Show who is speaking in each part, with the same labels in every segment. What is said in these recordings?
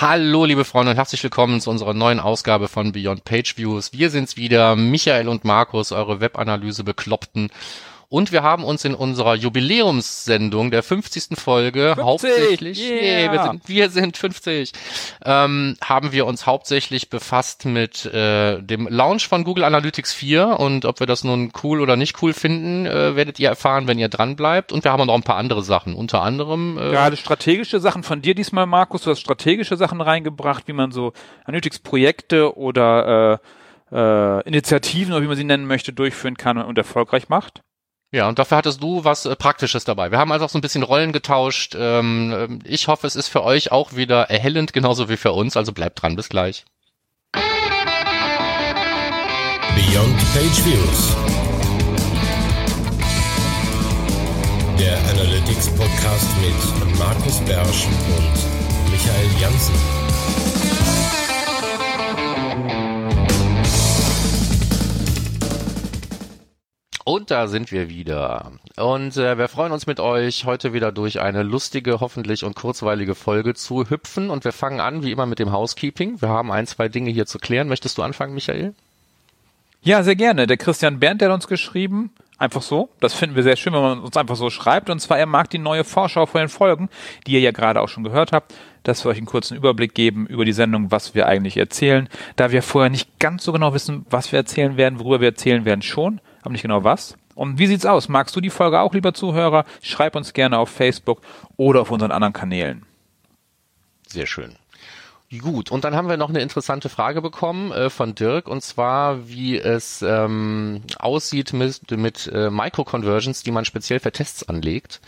Speaker 1: Hallo, liebe Freunde und herzlich willkommen zu unserer neuen Ausgabe von Beyond Page Views. Wir sind's wieder, Michael und Markus, eure Webanalyse bekloppten und wir haben uns in unserer Jubiläumssendung der 50. Folge 50, hauptsächlich, yeah. nee, wir sind, wir sind 50, ähm, haben wir uns hauptsächlich befasst mit äh, dem Launch von Google Analytics 4 und ob wir das nun cool oder nicht cool finden, äh, werdet ihr erfahren, wenn ihr dran bleibt. Und wir haben noch ein paar andere Sachen, unter anderem.
Speaker 2: Äh, Gerade strategische Sachen von dir diesmal, Markus. Du hast strategische Sachen reingebracht, wie man so Analytics-Projekte oder äh, äh, Initiativen oder wie man sie nennen möchte, durchführen kann und erfolgreich macht.
Speaker 1: Ja, und dafür hattest du was äh, Praktisches dabei. Wir haben also auch so ein bisschen Rollen getauscht. Ähm, ähm, ich hoffe, es ist für euch auch wieder erhellend, genauso wie für uns. Also bleibt dran, bis gleich. Beyond Page Views. Der Analytics Podcast mit Markus Bersch und Michael Janssen. Und da sind wir wieder. Und äh, wir freuen uns mit euch heute wieder durch eine lustige, hoffentlich und kurzweilige Folge zu hüpfen. Und wir fangen an, wie immer, mit dem Housekeeping. Wir haben ein, zwei Dinge hier zu klären. Möchtest du anfangen, Michael?
Speaker 2: Ja, sehr gerne. Der Christian Berndt, hat uns geschrieben, einfach so. Das finden wir sehr schön, wenn man uns einfach so schreibt. Und zwar, er mag die neue Vorschau vor den Folgen, die ihr ja gerade auch schon gehört habt, dass wir euch einen kurzen Überblick geben über die Sendung, was wir eigentlich erzählen. Da wir vorher nicht ganz so genau wissen, was wir erzählen werden, worüber wir erzählen werden schon, aber nicht genau was. Und wie sieht's aus? Magst du die Folge auch, lieber Zuhörer? Schreib uns gerne auf Facebook oder auf unseren anderen Kanälen.
Speaker 1: Sehr schön. Gut, und dann haben wir noch eine interessante Frage bekommen äh, von Dirk, und zwar, wie es ähm, aussieht mit, mit äh, Micro-Conversions, die man speziell für Tests anlegt.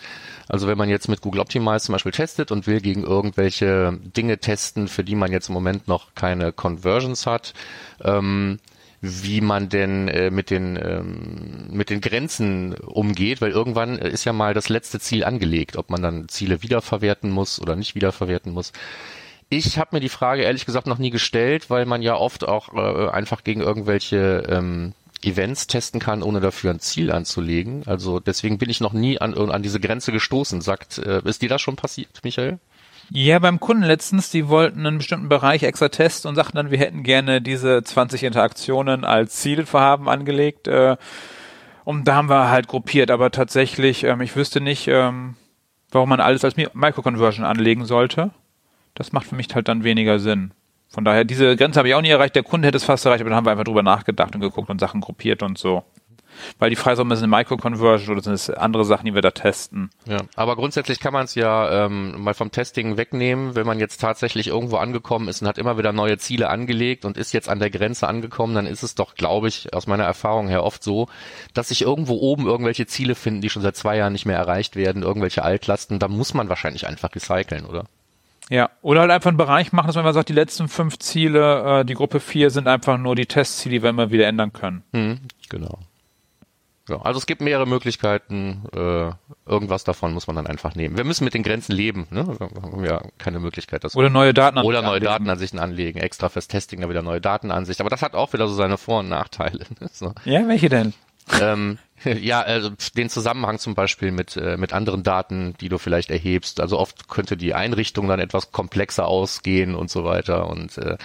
Speaker 1: Also wenn man jetzt mit Google Optimize zum Beispiel testet und will gegen irgendwelche Dinge testen, für die man jetzt im Moment noch keine Conversions hat, ähm, wie man denn äh, mit den ähm, mit den Grenzen umgeht, weil irgendwann ist ja mal das letzte Ziel angelegt, ob man dann Ziele wiederverwerten muss oder nicht wiederverwerten muss. Ich habe mir die Frage ehrlich gesagt noch nie gestellt, weil man ja oft auch äh, einfach gegen irgendwelche ähm, Events testen kann, ohne dafür ein Ziel anzulegen. Also deswegen bin ich noch nie an, an diese Grenze gestoßen. Sagt, äh, ist dir das schon passiert, Michael?
Speaker 2: Ja, beim Kunden letztens, die wollten einen bestimmten Bereich extra testen und sagten dann, wir hätten gerne diese 20 Interaktionen als Zielvorhaben angelegt. Äh, und da haben wir halt gruppiert, aber tatsächlich, ähm, ich wüsste nicht, ähm, warum man alles als Microconversion anlegen sollte. Das macht für mich halt dann weniger Sinn. Von daher, diese Grenze habe ich auch nie erreicht. Der Kunde hätte es fast erreicht, aber dann haben wir einfach drüber nachgedacht und geguckt und Sachen gruppiert und so. Weil die es eine Micro-Conversion oder sind es andere Sachen, die wir da testen.
Speaker 1: Ja, aber grundsätzlich kann man es ja ähm, mal vom Testing wegnehmen, wenn man jetzt tatsächlich irgendwo angekommen ist und hat immer wieder neue Ziele angelegt und ist jetzt an der Grenze angekommen, dann ist es doch, glaube ich, aus meiner Erfahrung her oft so, dass sich irgendwo oben irgendwelche Ziele finden, die schon seit zwei Jahren nicht mehr erreicht werden, irgendwelche Altlasten, da muss man wahrscheinlich einfach recyceln, oder?
Speaker 2: Ja, oder halt einfach einen Bereich machen, dass man sagt, die letzten fünf Ziele, äh, die Gruppe vier sind einfach nur die Testziele, die wir immer wieder ändern können.
Speaker 1: Hm, genau. Ja, also es gibt mehrere Möglichkeiten. Äh, irgendwas davon muss man dann einfach nehmen. Wir müssen mit den Grenzen leben. Ne? Wir haben ja keine Möglichkeit,
Speaker 2: das oder neue Datenansichten
Speaker 1: oder neue anlegen. Datenansichten anlegen. Extra fürs Testing da wieder neue Datenansichten. Aber das hat auch wieder so seine Vor- und Nachteile. Ne? so.
Speaker 2: Ja, welche denn?
Speaker 1: Ähm, ja, also den Zusammenhang zum Beispiel mit, äh, mit anderen Daten, die du vielleicht erhebst. Also oft könnte die Einrichtung dann etwas komplexer ausgehen und so weiter. Und äh,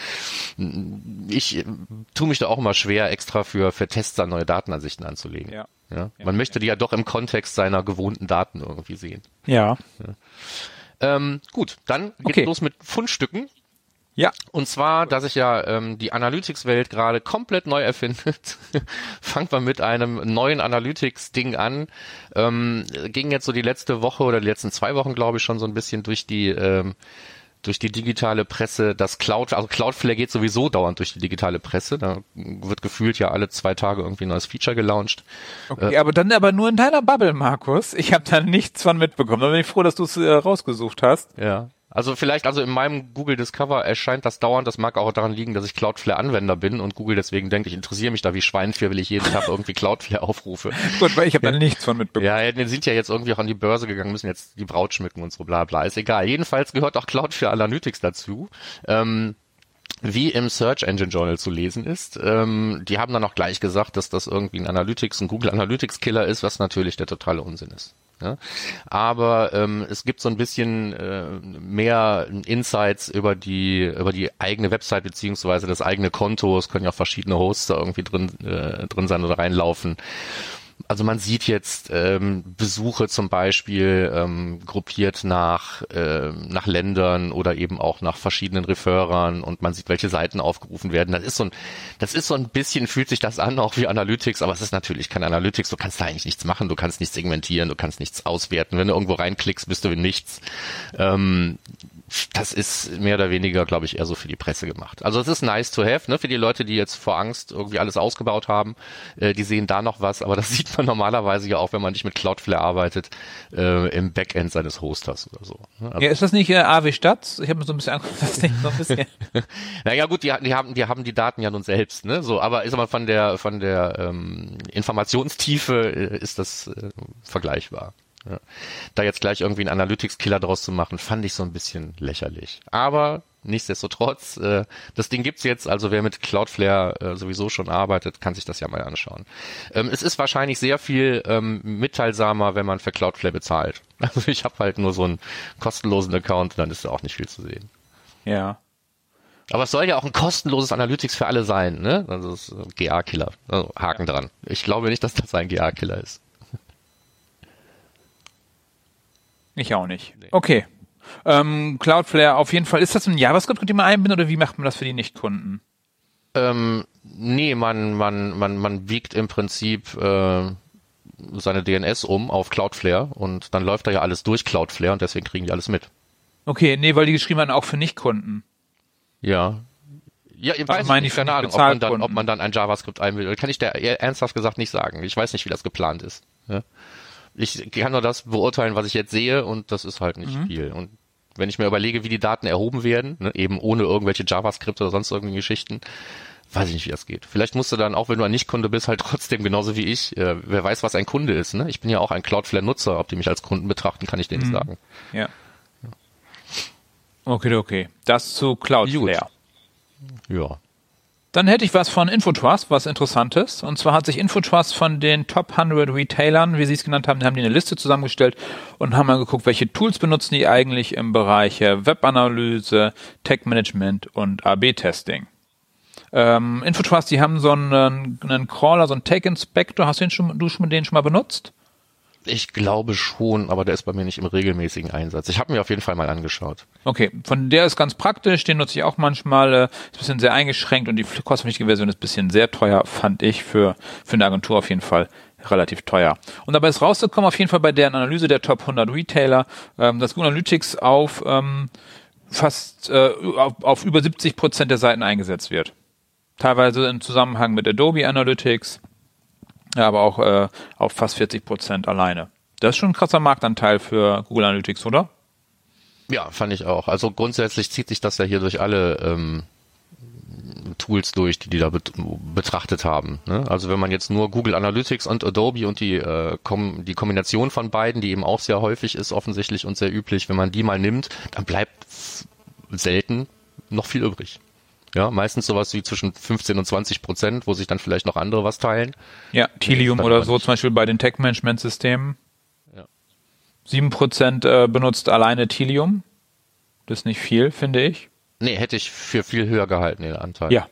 Speaker 1: ich äh, tue mich da auch immer schwer, extra für, für Tests dann neue Datenansichten anzulegen. Ja. Ja? Man ja, möchte die ja doch im Kontext seiner gewohnten Daten irgendwie sehen.
Speaker 2: Ja.
Speaker 1: ja. Ähm, gut, dann geht's okay. los mit Fundstücken.
Speaker 2: Ja.
Speaker 1: Und zwar, dass sich ja ähm, die Analytics-Welt gerade komplett neu erfindet. Fangen wir mit einem neuen Analytics-Ding an. Ähm, ging jetzt so die letzte Woche oder die letzten zwei Wochen, glaube ich, schon so ein bisschen durch die ähm, durch die digitale Presse, das Cloud, also Cloudflare geht sowieso dauernd durch die digitale Presse. Da wird gefühlt ja alle zwei Tage irgendwie ein neues Feature gelauncht.
Speaker 2: Okay, äh, aber dann aber nur in deiner Bubble, Markus. Ich habe da nichts von mitbekommen. Da bin ich froh, dass du es äh, rausgesucht hast.
Speaker 1: Ja. Also vielleicht, also in meinem Google Discover erscheint das dauernd, das mag auch daran liegen, dass ich Cloudflare-Anwender bin und Google deswegen denkt, ich interessiere mich da wie Schwein für, will ich jeden Tag irgendwie Cloudflare aufrufe.
Speaker 2: Gut, weil ich habe da nichts von mitbekommen.
Speaker 1: Ja, die sind ja jetzt irgendwie auch an die Börse gegangen, müssen jetzt die Braut schmücken und so bla bla. Ist egal. Jedenfalls gehört auch Cloudflare Analytics dazu. Ähm, wie im Search Engine Journal zu lesen ist. Ähm, die haben dann auch gleich gesagt, dass das irgendwie ein Analytics, ein Google Analytics Killer ist, was natürlich der totale Unsinn ist. Ja? Aber ähm, es gibt so ein bisschen äh, mehr Insights über die über die eigene Website beziehungsweise das eigene Konto. Es können ja auch verschiedene Hosts da irgendwie drin äh, drin sein oder reinlaufen also man sieht jetzt ähm, Besuche zum Beispiel ähm, gruppiert nach, äh, nach Ländern oder eben auch nach verschiedenen Referern und man sieht, welche Seiten aufgerufen werden. Das ist so ein, das ist so ein bisschen, fühlt sich das an, auch wie Analytics, aber es ist natürlich kein Analytics. Du kannst da eigentlich nichts machen, du kannst nichts segmentieren, du kannst nichts auswerten. Wenn du irgendwo reinklickst, bist du in nichts. Ähm, das ist mehr oder weniger, glaube ich, eher so für die Presse gemacht. Also es ist nice to have, ne, für die Leute, die jetzt vor Angst irgendwie alles ausgebaut haben, äh, die sehen da noch was, aber das sieht man normalerweise ja auch, wenn man nicht mit Cloudflare arbeitet, äh, im Backend seines Hosters oder so.
Speaker 2: Ne? Also, ja, ist das nicht äh, AW Stadt? Ich habe mir so ein bisschen angeguckt, das nicht so ein bisschen.
Speaker 1: naja gut, die, die, haben, die haben die Daten ja nun selbst, ne? So, aber ist aber von der von der ähm, Informationstiefe äh, ist das äh, vergleichbar. Ja. Da jetzt gleich irgendwie einen Analytics-Killer draus zu machen, fand ich so ein bisschen lächerlich. Aber nichtsdestotrotz, äh, das Ding gibt's jetzt, also wer mit Cloudflare äh, sowieso schon arbeitet, kann sich das ja mal anschauen. Ähm, es ist wahrscheinlich sehr viel ähm, mitteilsamer, wenn man für Cloudflare bezahlt. Also ich habe halt nur so einen kostenlosen Account, dann ist da auch nicht viel zu sehen.
Speaker 2: Ja.
Speaker 1: Aber es soll ja auch ein kostenloses Analytics für alle sein, ne? Also das ist GA-Killer. Also Haken dran. Ich glaube nicht, dass das ein GA-Killer ist.
Speaker 2: Ich auch nicht. Nee. Okay. Ähm, Cloudflare, auf jeden Fall. Ist das ein JavaScript, den man einbindet oder wie macht man das für die Nichtkunden?
Speaker 1: Ähm, nee, man, man, man, man biegt im Prinzip äh, seine DNS um auf Cloudflare und dann läuft da ja alles durch Cloudflare und deswegen kriegen die alles mit.
Speaker 2: Okay, nee, weil die geschrieben haben auch für Nichtkunden.
Speaker 1: Ja. Ja, ich weiß nicht, keine Ahnung, ob man, dann, ob man dann ein JavaScript einbindet. Kann ich dir ernsthaft gesagt nicht sagen. Ich weiß nicht, wie das geplant ist. Ja? Ich kann nur das beurteilen, was ich jetzt sehe und das ist halt nicht mhm. viel. Und wenn ich mir überlege, wie die Daten erhoben werden, ne, eben ohne irgendwelche JavaScript oder sonst irgendwelche Geschichten, weiß ich nicht, wie das geht. Vielleicht musst du dann, auch wenn du ein Nicht-Kunde bist, halt trotzdem genauso wie ich, äh, wer weiß, was ein Kunde ist. Ne? Ich bin ja auch ein Cloudflare-Nutzer, ob die mich als Kunden betrachten, kann ich denen mhm. nicht sagen.
Speaker 2: Ja. Okay, okay. Das zu Cloudflare.
Speaker 1: Ja.
Speaker 2: Dann hätte ich was von Infotrust, was Interessantes. Und zwar hat sich Infotrust von den Top 100 Retailern, wie sie es genannt haben, haben die eine Liste zusammengestellt und haben mal geguckt, welche Tools benutzen die eigentlich im Bereich Webanalyse, Tech-Management und AB-Testing. Ähm, Infotrust, die haben so einen, einen Crawler, so einen Tech-Inspector. Hast du, den schon, du schon den schon mal benutzt?
Speaker 1: Ich glaube schon, aber der ist bei mir nicht im regelmäßigen Einsatz. Ich habe mir auf jeden Fall mal angeschaut.
Speaker 2: Okay, von der ist ganz praktisch, den nutze ich auch manchmal, äh, ist ein bisschen sehr eingeschränkt und die kostenpflichtige Version ist ein bisschen sehr teuer, fand ich für, für eine Agentur auf jeden Fall relativ teuer. Und dabei ist rausgekommen, auf jeden Fall bei deren Analyse der Top 100 Retailer, ähm, dass Google Analytics auf ähm, fast äh, auf, auf über 70 Prozent der Seiten eingesetzt wird. Teilweise im Zusammenhang mit Adobe Analytics, ja, aber auch äh, auf fast 40 Prozent alleine. Das ist schon ein krasser Marktanteil für Google Analytics, oder?
Speaker 1: Ja, fand ich auch. Also grundsätzlich zieht sich das ja hier durch alle ähm, Tools durch, die die da bet betrachtet haben. Ne? Also wenn man jetzt nur Google Analytics und Adobe und die, äh, kom die Kombination von beiden, die eben auch sehr häufig ist, offensichtlich und sehr üblich, wenn man die mal nimmt, dann bleibt selten noch viel übrig. Ja, meistens sowas wie zwischen 15 und 20 Prozent, wo sich dann vielleicht noch andere was teilen.
Speaker 2: Ja, Tilium oder so zum Beispiel bei den Tech-Management-Systemen. Ja. 7 Prozent äh, benutzt alleine Tilium. Das ist nicht viel, finde ich.
Speaker 1: Nee, hätte ich für viel höher gehalten, den Anteil.
Speaker 2: Ja.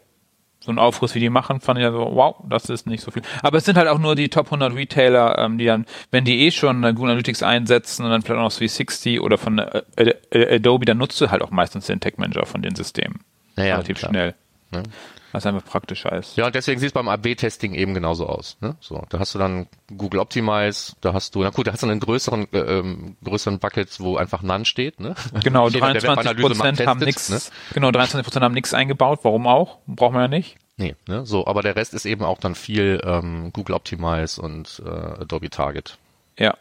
Speaker 2: So ein Aufriss, wie die machen, fand ich ja so, wow, das ist nicht so viel. Aber es sind halt auch nur die Top 100 Retailer, ähm, die dann, wenn die eh schon äh, Google Analytics einsetzen und dann vielleicht auch noch 360 oder von äh, Adobe, dann nutzt du halt auch meistens den Tech Manager von den Systemen
Speaker 1: naja,
Speaker 2: relativ klar. schnell. Ne? Was einfach praktischer ist.
Speaker 1: Ja, und deswegen sieht es beim AB-Testing eben genauso aus. Ne? So, da hast du dann Google Optimize, da hast du, na gut, da hast du einen größeren, äh, ähm, größeren Bucket, wo einfach None steht. Ne?
Speaker 2: Genau, 23 Prozent haben nichts. Ne? Genau, 23 Prozent haben nichts eingebaut. Warum auch? Brauchen wir ja nicht.
Speaker 1: Nee, ne? so, aber der Rest ist eben auch dann viel ähm, Google Optimize und äh, Adobe Target.
Speaker 2: Ja.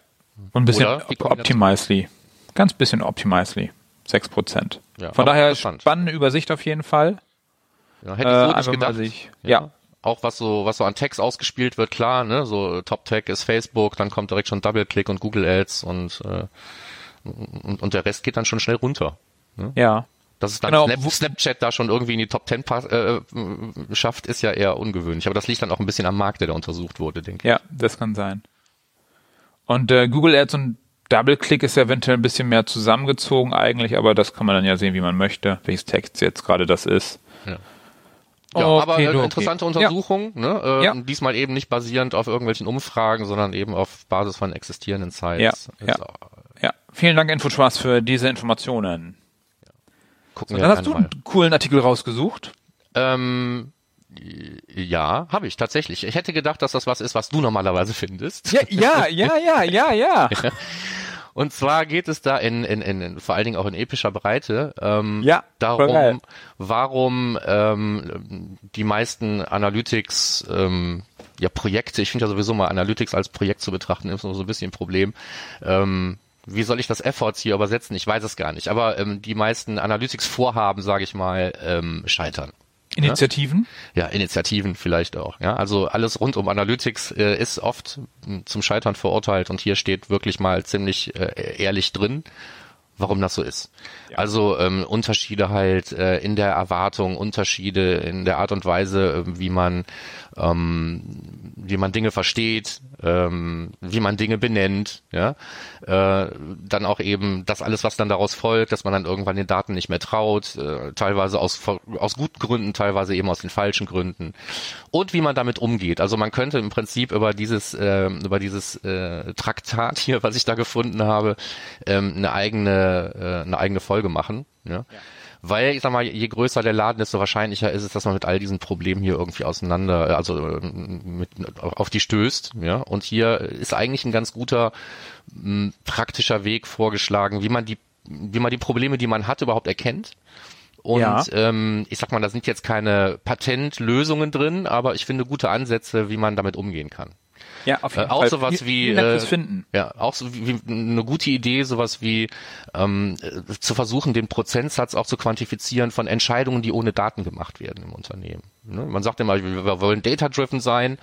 Speaker 2: Und ein bisschen Optimizely. Ganz bisschen Optimizely. 6 Prozent. Ja, Von daher spannende Übersicht auf jeden Fall.
Speaker 1: Ja, hätte ich so äh, nicht gedacht. Sich, ja. ja. Auch was so, was so an Tags ausgespielt wird, klar, ne, so Top Tag ist Facebook, dann kommt direkt schon Double Click und Google Ads und, äh, und, und der Rest geht dann schon schnell runter.
Speaker 2: Ne? Ja.
Speaker 1: Dass es dann genau. Snap, Snapchat da schon irgendwie in die Top 10 äh, schafft, ist ja eher ungewöhnlich. Aber das liegt dann auch ein bisschen am Markt, der da untersucht wurde, denke ich.
Speaker 2: Ja, das kann sein. Und äh, Google Ads und Double-Click ist eventuell ein bisschen mehr zusammengezogen eigentlich, aber das kann man dann ja sehen, wie man möchte, welches Text jetzt gerade das ist.
Speaker 1: Ja. Ja,
Speaker 2: Okay,
Speaker 1: aber äh,
Speaker 2: okay.
Speaker 1: interessante Untersuchung, ne? Äh,
Speaker 2: Ja.
Speaker 1: diesmal eben nicht basierend auf irgendwelchen Umfragen, sondern eben auf Basis von existierenden Sites.
Speaker 2: Ja,
Speaker 1: Ist
Speaker 2: ja. Ja, vielen Dank Infospaß für diese Informationen.
Speaker 1: Gucken
Speaker 2: So,
Speaker 1: wir
Speaker 2: dann hast du
Speaker 1: mal.
Speaker 2: einen coolen Artikel rausgesucht.
Speaker 1: Ähm, ja, habe ich tatsächlich. Ich hätte gedacht, dass das was ist, was du normalerweise findest.
Speaker 2: Ja, ja, ja, ja, ja, ja.
Speaker 1: Und zwar geht es da in, in, in, vor allen Dingen auch in epischer Breite ähm,
Speaker 2: Ja,
Speaker 1: darum, warum ähm, die meisten Analytics ähm, ja Projekte, ich finde ja sowieso mal Analytics als Projekt zu betrachten, ist nur so ein bisschen ein Problem. Ähm, wie soll ich das Efforts hier übersetzen? Ich weiß es gar nicht. Aber ähm, die meisten Analytics-Vorhaben, sage ich mal, ähm, scheitern.
Speaker 2: Initiativen.
Speaker 1: Ja, Initiativen vielleicht auch. Ja, also alles rund um Analytics äh, ist oft mh, zum Scheitern verurteilt und hier steht wirklich mal ziemlich äh, ehrlich drin, warum das so ist. Also ähm, Unterschiede halt äh, in der Erwartung, Unterschiede in der Art und Weise, äh, wie man ähm, wie man Dinge versteht, ähm, wie man Dinge benennt, ja, äh, dann auch eben das alles, was dann daraus folgt, dass man dann irgendwann den Daten nicht mehr traut, äh, teilweise aus aus guten Gründen, teilweise eben aus den falschen Gründen. Und wie man damit umgeht. Also man könnte im Prinzip über dieses äh, über dieses äh, Traktat hier, was ich da gefunden habe, ähm, eine eigene äh, eine eigene Folge machen, ja. Weil, ich sag mal, je größer der Laden, desto wahrscheinlicher ist es, dass man mit all diesen Problemen hier irgendwie auseinander, also ähm, mit, auf die stößt. Ja? Und hier ist eigentlich ein ganz guter m, praktischer Weg vorgeschlagen, wie man die, wie man die Probleme, die man hat, überhaupt erkennt. Und
Speaker 2: Ja.
Speaker 1: ähm, ich sag mal, da sind jetzt keine Patentlösungen drin, aber ich finde gute Ansätze, wie man damit umgehen kann.
Speaker 2: Ja, auf
Speaker 1: Äh, auch sowas
Speaker 2: Vielen-
Speaker 1: wie äh,
Speaker 2: Finden.
Speaker 1: ja auch so wie, wie eine gute Idee sowas wie ähm, äh, zu versuchen den Prozentsatz auch zu quantifizieren von Entscheidungen die ohne Daten gemacht werden im Unternehmen ne? Man sagt immer wir wollen data driven sein.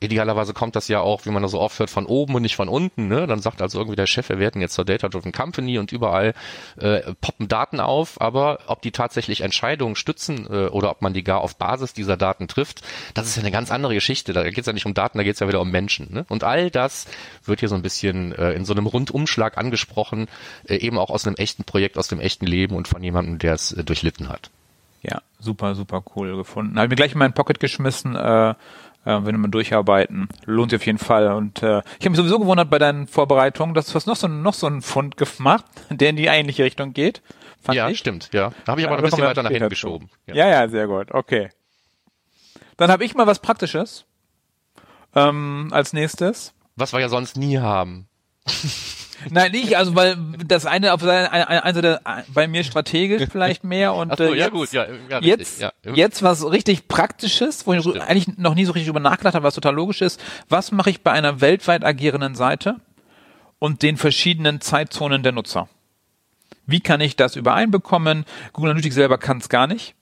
Speaker 1: Idealerweise kommt das ja auch wie man das so oft hört von oben und nicht von unten ne? dann sagt also irgendwie der Chef wir werden jetzt zur data driven company und überall äh, poppen Daten auf. Aber ob die tatsächlich Entscheidungen stützen äh, oder ob man die gar auf Basis dieser Daten trifft das ist ja eine ganz andere Geschichte. Da geht es ja nicht um Daten da geht es ja wieder um Menschen ne? und all das wird hier so ein bisschen äh, in so einem Rundumschlag angesprochen äh, eben auch aus einem echten Projekt aus dem echten Leben und von jemandem der es äh, durchlitten hat
Speaker 2: Ja, super, super cool gefunden. Habe mir gleich in meinen Pocket geschmissen, äh, äh, wenn wir mal durcharbeiten. Lohnt sich auf jeden Fall. Und äh, ich habe mich sowieso gewundert bei deinen Vorbereitungen, dass du hast noch so, noch so einen Fund gemacht, der in die eigentliche Richtung geht. Fand
Speaker 1: ja
Speaker 2: ich.
Speaker 1: stimmt ja da habe ich
Speaker 2: Ja,
Speaker 1: aber noch ein bisschen weiter nach hinten geschoben
Speaker 2: Ja. ja, sehr gut. Okay. Dann habe ich mal was Praktisches ähm, als nächstes.
Speaker 1: was wir ja sonst nie haben
Speaker 2: Nein, nicht, also weil das eine auf seine, eine, eine Seite bei mir strategisch vielleicht mehr und
Speaker 1: Ach so,
Speaker 2: äh,
Speaker 1: ja
Speaker 2: jetzt,
Speaker 1: gut, ja, ja, richtig,
Speaker 2: jetzt,
Speaker 1: ja.
Speaker 2: jetzt was richtig Praktisches, wo ich
Speaker 1: Stimmt.
Speaker 2: eigentlich noch nie so richtig drüber nachgedacht habe, was total logisch ist. Was mache ich bei einer weltweit agierenden Seite und den verschiedenen Zeitzonen der Nutzer? Wie kann ich das übereinbekommen? Google Analytics selber kann es gar nicht.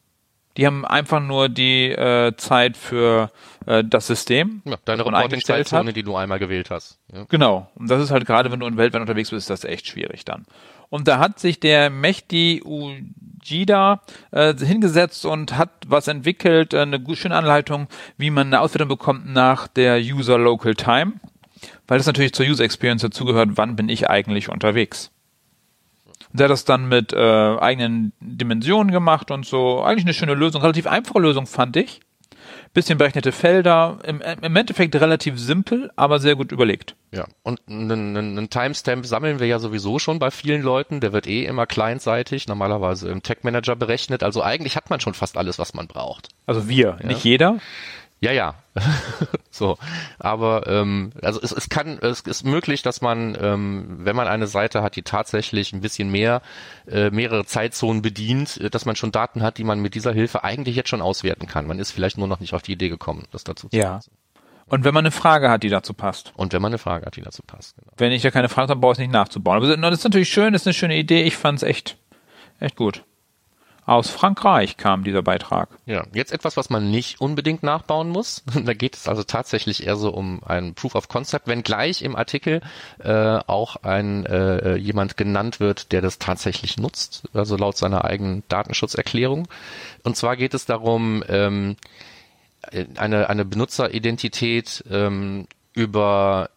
Speaker 2: Die haben einfach nur die äh, Zeit für äh, das System.
Speaker 1: ja, deine. Reporting-Zeitzone die du einmal gewählt hast ja.
Speaker 2: Genau. Und das ist halt gerade, wenn du in weltweit unterwegs bist, ist das echt schwierig dann. Und da hat sich der Mehdi Ujida äh, hingesetzt und hat was entwickelt, äh, eine schöne Anleitung, wie man eine Auswertung bekommt nach der User Local Time, weil das natürlich zur User Experience dazugehört, wann bin ich eigentlich unterwegs. Der hat das dann mit äh, eigenen Dimensionen gemacht und so. Eigentlich eine schöne Lösung, relativ einfache Lösung fand ich. Bisschen berechnete Felder, im, im Endeffekt relativ simpel, aber sehr gut überlegt.
Speaker 1: Ja, und einen, einen einen Timestamp sammeln wir ja sowieso schon bei vielen Leuten. Der wird eh immer clientseitig, normalerweise im Tech Manager berechnet. Also eigentlich hat man schon fast alles, was man braucht.
Speaker 2: Also wir, nicht jeder.
Speaker 1: Ja, ja. so. Aber ähm, also es, es kann, es ist möglich, dass man, ähm, wenn man eine Seite hat, die tatsächlich ein bisschen mehr, äh, mehrere Zeitzonen bedient, äh, dass man schon Daten hat, die man mit dieser Hilfe eigentlich jetzt schon auswerten kann. Man ist vielleicht nur noch nicht auf die Idee gekommen, das dazu zu
Speaker 2: Ja. Und wenn man eine Frage hat, die dazu passt.
Speaker 1: Und wenn man eine Frage hat, die dazu passt. Genau.
Speaker 2: Wenn ich da keine Frage habe, brauche ich es nicht nachzubauen. Aber das ist natürlich schön, das ist eine schöne Idee. Ich fand es echt, echt gut. Aus Frankreich kam dieser Beitrag.
Speaker 1: Ja, jetzt etwas, was man nicht unbedingt nachbauen muss. Da geht es also tatsächlich eher so um ein Proof of Concept, wenn gleich im Artikel äh, auch ein äh, jemand genannt wird, der das tatsächlich nutzt, also laut seiner eigenen Datenschutzerklärung. Und zwar geht es darum, ähm, eine, eine Benutzeridentität ähm, über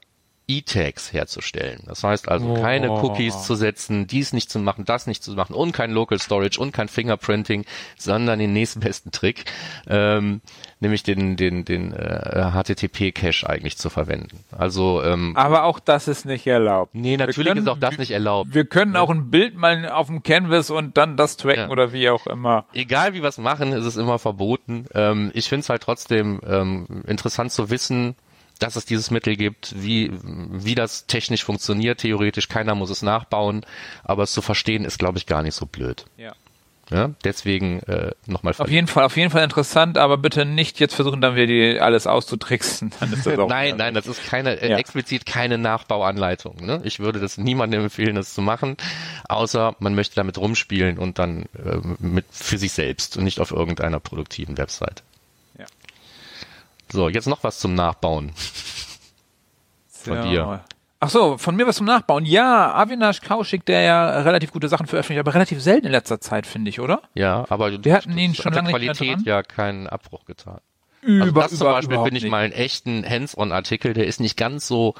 Speaker 1: E-Tags herzustellen. Das heißt also keine
Speaker 2: Oh.
Speaker 1: Cookies zu setzen, dies nicht zu machen, das nicht zu machen und kein Local Storage und kein Fingerprinting, sondern den nächstbesten Trick, ähm, nämlich den den den äh, HTTP Cache eigentlich zu verwenden. Also ähm,
Speaker 2: Aber auch das ist nicht erlaubt.
Speaker 1: nee, natürlich
Speaker 2: können-
Speaker 1: ist auch das nicht erlaubt.
Speaker 2: Wir können auch ein Bild mal auf dem Canvas und dann das tracken
Speaker 1: Ja.
Speaker 2: oder wie auch immer.
Speaker 1: egal wie wir es machen, ist es immer verboten. Ähm, ich finde es halt trotzdem ähm, interessant zu wissen, dass es dieses Mittel gibt, wie, wie das technisch funktioniert, theoretisch. Keiner muss es nachbauen, aber es zu verstehen ist, glaube ich, gar nicht so blöd.
Speaker 2: Ja.
Speaker 1: Ja? Deswegen äh, nochmal
Speaker 2: Auf jeden Fall, auf jeden Fall interessant, aber bitte nicht jetzt versuchen, dann wieder die alles auszutricksen. Dann ist das auch
Speaker 1: Nein, nein, das ist keine äh,
Speaker 2: Ja.
Speaker 1: explizit keine Nachbauanleitung. Ne? Ich würde das niemandem empfehlen, das zu machen, außer man möchte damit rumspielen und dann äh, mit für sich selbst und nicht auf irgendeiner produktiven Website.
Speaker 2: Ja.
Speaker 1: So, jetzt noch was zum Nachbauen. von dir.
Speaker 2: Ach so, von mir was zum Nachbauen. Ja, Avinash Kaushik, der ja relativ gute Sachen veröffentlicht, aber relativ selten in letzter Zeit, finde ich, oder?
Speaker 1: Ja, aber
Speaker 2: Wir hatten ihn schon lange nicht mehr
Speaker 1: Qualität
Speaker 2: dran.
Speaker 1: ja keinen Abbruch getan.
Speaker 2: Über,
Speaker 1: Also das zum Beispiel finde ich
Speaker 2: nicht.
Speaker 1: mal einen echten Hands-on-Artikel, der ist nicht ganz so,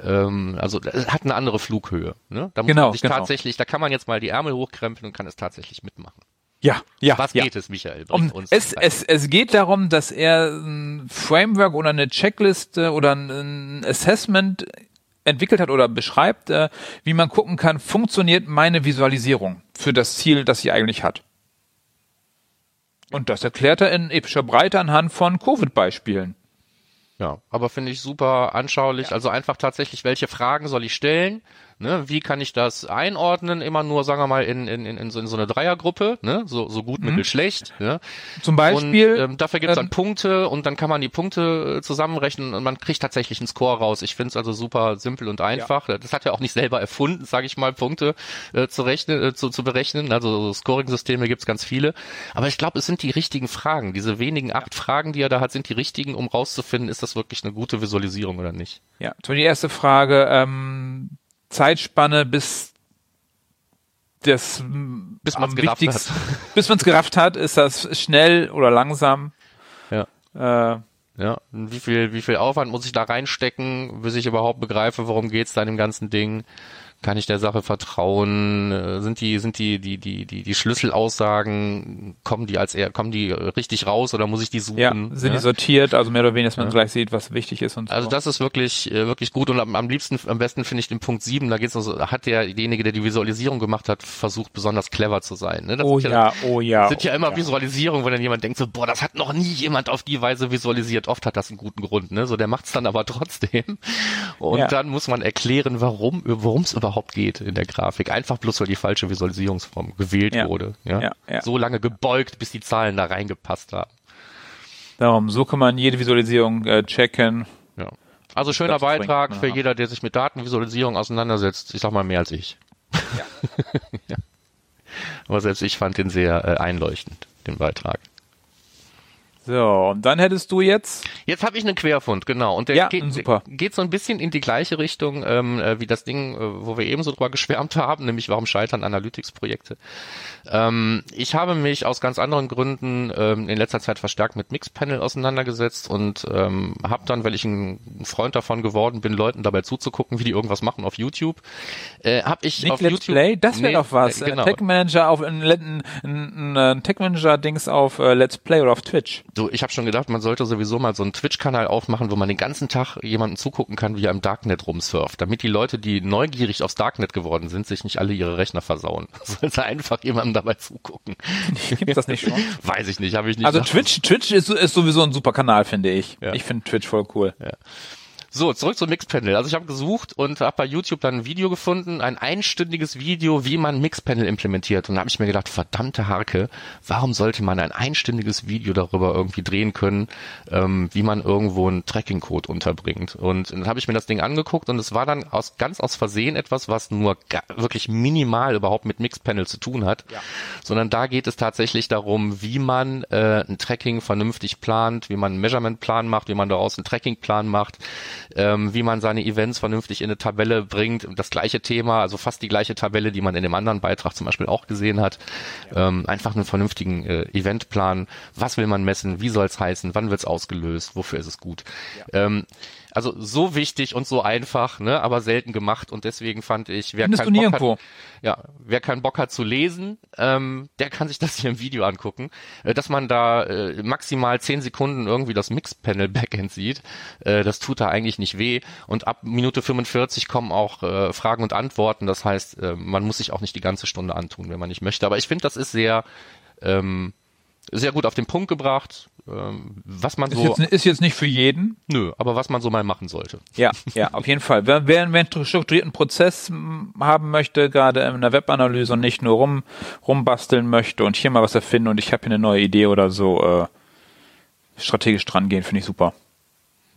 Speaker 1: ähm, also hat eine andere Flughöhe. Ne? Da muss
Speaker 2: Genau,
Speaker 1: man sich
Speaker 2: genau.
Speaker 1: tatsächlich, da kann man jetzt mal die Ärmel hochkrempeln und kann es tatsächlich mitmachen.
Speaker 2: Ja, ja.
Speaker 1: Was
Speaker 2: ja.
Speaker 1: geht es, Michael?
Speaker 2: Um,
Speaker 1: uns
Speaker 2: es, es, es geht darum, dass er ein Framework oder eine Checkliste oder ein Assessment entwickelt hat oder beschreibt, äh, wie man gucken kann, funktioniert meine Visualisierung für das Ziel, das sie eigentlich hat. Und das erklärt er in epischer Breite anhand von Covid-Beispielen.
Speaker 1: Ja, aber finde ich super anschaulich. Also einfach tatsächlich, welche Fragen soll ich stellen? Ne, wie kann ich das einordnen? Immer nur, sagen wir mal, in, in, in, in, so, in so eine Dreiergruppe, ne? so, so gut, mittel, schlecht. Ne?
Speaker 2: Zum Beispiel,
Speaker 1: und, ähm, dafür gibt es dann
Speaker 2: ähm,
Speaker 1: Punkte und dann kann man die Punkte äh, zusammenrechnen und man kriegt tatsächlich einen Score raus. Ich finde es also super simpel und einfach. Das hat er auch nicht selber erfunden, sage ich mal, Punkte äh, zu, rechnen, äh, zu, zu berechnen. Also so Scoring-Systeme gibt es ganz viele. Aber ich glaube, es sind die richtigen Fragen. Diese wenigen acht Fragen, die er da hat, sind die richtigen, um rauszufinden, ist das wirklich eine gute Visualisierung oder nicht.
Speaker 2: ja, die erste Frage, ähm, Zeitspanne bis das
Speaker 1: Bis
Speaker 2: am
Speaker 1: man's gerafft
Speaker 2: wichtigsten- bis man es gerafft hat, ist das schnell oder langsam?
Speaker 1: Ja.
Speaker 2: Äh,
Speaker 1: Ja, wie viel, wie viel Aufwand muss ich da reinstecken, bis ich überhaupt begreife, worum geht's da in dem ganzen Ding? Kann ich der Sache vertrauen? Äh, Sind die, sind die, die, die, die, die Schlüsselaussagen, kommen die als eher, kommen die richtig raus oder muss ich die suchen?
Speaker 2: Ja, sind die sortiert, also mehr oder weniger, dass man
Speaker 1: Ja.
Speaker 2: gleich sieht, was wichtig ist und so.
Speaker 1: Also das ist wirklich, äh, wirklich gut und am, am liebsten, am besten finde ich den Punkt 7, da geht's also, hat derjenige, der die Visualisierung gemacht hat, versucht besonders clever zu sein. Ne? Das
Speaker 2: oh
Speaker 1: sind
Speaker 2: ja, oh ja.
Speaker 1: sind ja
Speaker 2: oh
Speaker 1: immer Visualisierungen, wenn dann jemand denkt so, boah, das hat noch nie jemand auf die Weise visualisiert. Oft hat das einen guten Grund, ne? So, der macht's dann aber trotzdem. Und
Speaker 2: Ja.
Speaker 1: dann muss man erklären, warum, worum es überhaupt geht in der Grafik. Einfach bloß, weil die falsche Visualisierungsform gewählt
Speaker 2: Ja.
Speaker 1: wurde. Ja?
Speaker 2: Ja, ja.
Speaker 1: So lange gebeugt, bis die Zahlen da reingepasst haben.
Speaker 2: Darum, so kann man jede Visualisierung äh, checken.
Speaker 1: Ja. Also schöner
Speaker 2: Das
Speaker 1: Beitrag für jeder, der sich mit Datenvisualisierung auseinandersetzt. Ich sag mal mehr als ich. Ja. Aber selbst ich fand den sehr äh, einleuchtend, den Beitrag.
Speaker 2: So, und dann hättest du jetzt,
Speaker 1: Jetzt habe ich einen Querfund, genau. Und der
Speaker 2: Ja,
Speaker 1: geht,
Speaker 2: super.
Speaker 1: geht so ein bisschen in die gleiche Richtung ähm, äh, wie das Ding, äh, wo wir eben so drüber geschwärmt haben, nämlich warum scheitern Analytics-Projekte. Ähm, ich habe mich aus ganz anderen Gründen ähm, in letzter Zeit verstärkt mit Mixpanel auseinandergesetzt und ähm, habe dann, weil ich ein Freund davon geworden bin, Leuten dabei zuzugucken, wie die irgendwas machen auf YouTube, äh, habe ich
Speaker 2: nicht
Speaker 1: auf
Speaker 2: Let's
Speaker 1: YouTube...
Speaker 2: Play, das wäre
Speaker 1: Nee,
Speaker 2: doch was.
Speaker 1: äh, Genau.
Speaker 2: Tech Manager auf ein, ein, ein, ein Tech Manager Dings auf äh, Let's Play oder auf Twitch.
Speaker 1: So, ich habe schon gedacht, man sollte sowieso mal so einen Twitch-Kanal aufmachen, wo man den ganzen Tag jemandem zugucken kann, wie er im Darknet rumsurft, damit die Leute, die neugierig aufs Darknet geworden sind, sich nicht alle ihre Rechner versauen. Sollte einfach jemandem dabei zugucken.
Speaker 2: Gibt's das nicht schon?
Speaker 1: Weiß ich nicht, habe ich nicht.
Speaker 2: Also Twitch, Twitch ist, ist sowieso ein super Kanal, finde ich.
Speaker 1: Ja.
Speaker 2: Ich finde Twitch voll cool.
Speaker 1: So, zurück zum Mixpanel. Also ich habe gesucht und habe bei YouTube dann ein Video gefunden, ein einstündiges Video, wie man Mixpanel implementiert. Und da habe ich mir gedacht, verdammte Harke, warum sollte man ein einstündiges Video darüber irgendwie drehen können, ähm, wie man irgendwo einen Tracking-Code unterbringt. Und dann habe ich mir das Ding angeguckt und es war dann aus ganz aus Versehen etwas, was nur wirklich minimal überhaupt mit Mixpanel zu tun hat. Sondern da geht es tatsächlich darum, wie man äh, ein Tracking vernünftig plant, wie man einen Measurement-Plan macht, wie man daraus einen Tracking-Plan macht, ähm, wie man seine Events vernünftig in eine Tabelle bringt. Das gleiche Thema, also fast die gleiche Tabelle, die man in dem anderen Beitrag zum Beispiel auch gesehen hat. Ähm, einfach einen vernünftigen äh, Eventplan. Was will man messen? Wie soll es heißen? Wann wird es ausgelöst? Wofür ist es gut? Ähm, also so wichtig und so einfach, ne, aber selten gemacht und deswegen fand ich, wer
Speaker 2: Findest
Speaker 1: keinen Bock hat, ja, wer keinen Bock hat zu lesen, ähm, der kann sich das hier im Video angucken, äh, dass man da äh, maximal zehn Sekunden irgendwie das Mix-Panel Backend sieht, äh, das tut da eigentlich nicht weh. Und ab Minute 45 kommen auch äh, Fragen und Antworten, das heißt, äh, man muss sich auch nicht die ganze Stunde antun, wenn man nicht möchte, aber ich finde, das ist sehr ähm, sehr gut auf den Punkt gebracht, ähm, was man
Speaker 2: Ist,
Speaker 1: so,
Speaker 2: jetzt, ist jetzt nicht für jeden.
Speaker 1: nö, aber was man so mal machen sollte.
Speaker 2: Ja, ja, auf jeden Fall. Wer, wer einen strukturierten Prozess haben möchte, gerade in der Webanalyse und nicht nur rum, rumbasteln möchte und hier mal was erfinden und ich habe hier eine neue Idee oder so, äh, strategisch dran gehen, finde ich super.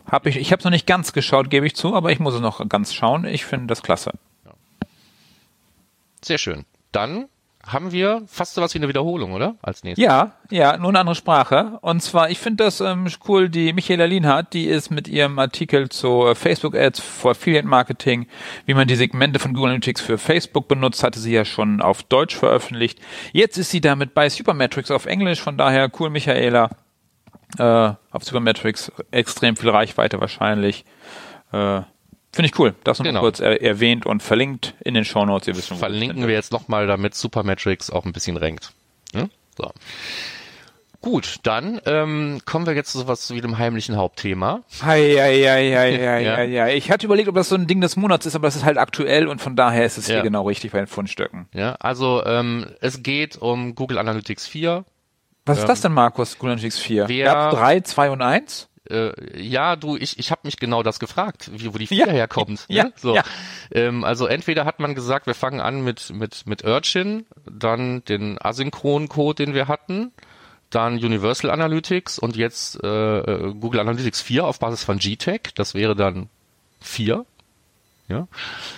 Speaker 2: Hab ich ich habe es noch nicht ganz geschaut, gebe ich zu, aber ich muss es noch ganz schauen. Ich finde das klasse.
Speaker 1: Sehr schön. Dann haben wir fast sowas wie eine Wiederholung, oder? Als nächstes.
Speaker 2: Ja, ja, nur eine andere Sprache. Und zwar, ich finde das ähm, cool, die Michaela Lienhardt, die ist mit ihrem Artikel zu äh, Facebook Ads for Affiliate Marketing, wie man die Segmente von Google Analytics für Facebook benutzt, hatte sie ja schon auf Deutsch veröffentlicht. Jetzt ist sie damit bei Supermetrics auf Englisch, von daher cool, Michaela. Äh, auf Supermetrics extrem viel Reichweite wahrscheinlich. Äh, Finde ich cool. Das
Speaker 1: Genau.
Speaker 2: kurz er erwähnt und verlinkt in den Shownotes. Ihr wisst schon,
Speaker 1: Verlinken wir jetzt nochmal, damit Supermetrics auch ein bisschen renkt. Hm? So. Gut, dann ähm, kommen wir jetzt zu sowas wie dem heimlichen Hauptthema.
Speaker 2: Hei, hei, hei, hei, hei,
Speaker 1: Ja.
Speaker 2: hei, hei. Ich hatte überlegt, ob das so ein Ding des Monats ist, aber das ist halt aktuell und von daher ist es
Speaker 1: Ja.
Speaker 2: hier genau richtig bei den Fundstücken.
Speaker 1: Ja, also ähm, es geht um Google Analytics 4.
Speaker 2: Was ist das denn, Markus, Google Analytics 4?
Speaker 1: wer-
Speaker 2: Gab's 3, 2 und 1?
Speaker 1: Äh, ja, du, ich, ich habe mich genau das gefragt, wie, wo die 4
Speaker 2: Ja,
Speaker 1: herkommt.
Speaker 2: ja,
Speaker 1: ne? so.
Speaker 2: ja.
Speaker 1: Ähm, also entweder hat man gesagt, wir fangen an mit, mit, mit Urchin, dann den asynchronen Code, den wir hatten, dann Universal Analytics und jetzt äh, äh, Google Analytics 4 auf Basis von GTEC. Das wäre dann 4. Ja.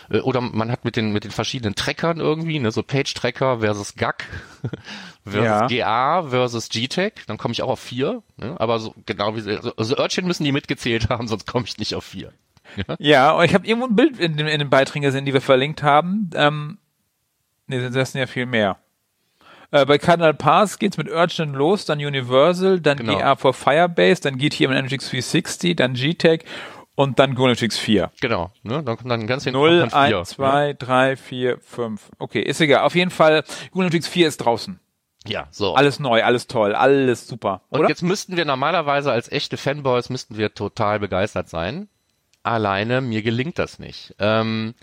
Speaker 1: Äh, Oder man hat mit den, mit den verschiedenen Trackern irgendwie, ne, so Page-Tracker versus GAC versus GA versus GTEC, dann komme ich auch auf 4. Ne? Aber so genau wie sie, also, also Urchin müssen die mitgezählt haben, sonst komme ich nicht auf 4.
Speaker 2: Ja, und ich habe irgendwo ein Bild in, den- in den Beiträgen gesehen, die wir verlinkt haben. Ähm, nee, das sind ja viel mehr. Äh, bei Cardinal Pass geht's mit Urchin los, dann Universal, dann
Speaker 1: Genau.
Speaker 2: GA for Firebase, dann GTM Analytics 360, dann GTEC und dann Google Analytics 4.
Speaker 1: Genau, ne? Dann kommt dann ganz hinten
Speaker 2: 0,
Speaker 1: kommt dann 4,
Speaker 2: 1, 2, 3, 4, 5. Okay, ist egal. Auf jeden Fall, Google Analytics 4 ist draußen.
Speaker 1: Ja, so.
Speaker 2: Alles neu, alles toll, alles super.
Speaker 1: Und
Speaker 2: Oder?
Speaker 1: jetzt müssten wir normalerweise als echte Fanboys müssten wir total begeistert sein. Alleine mir gelingt das nicht. Ähm,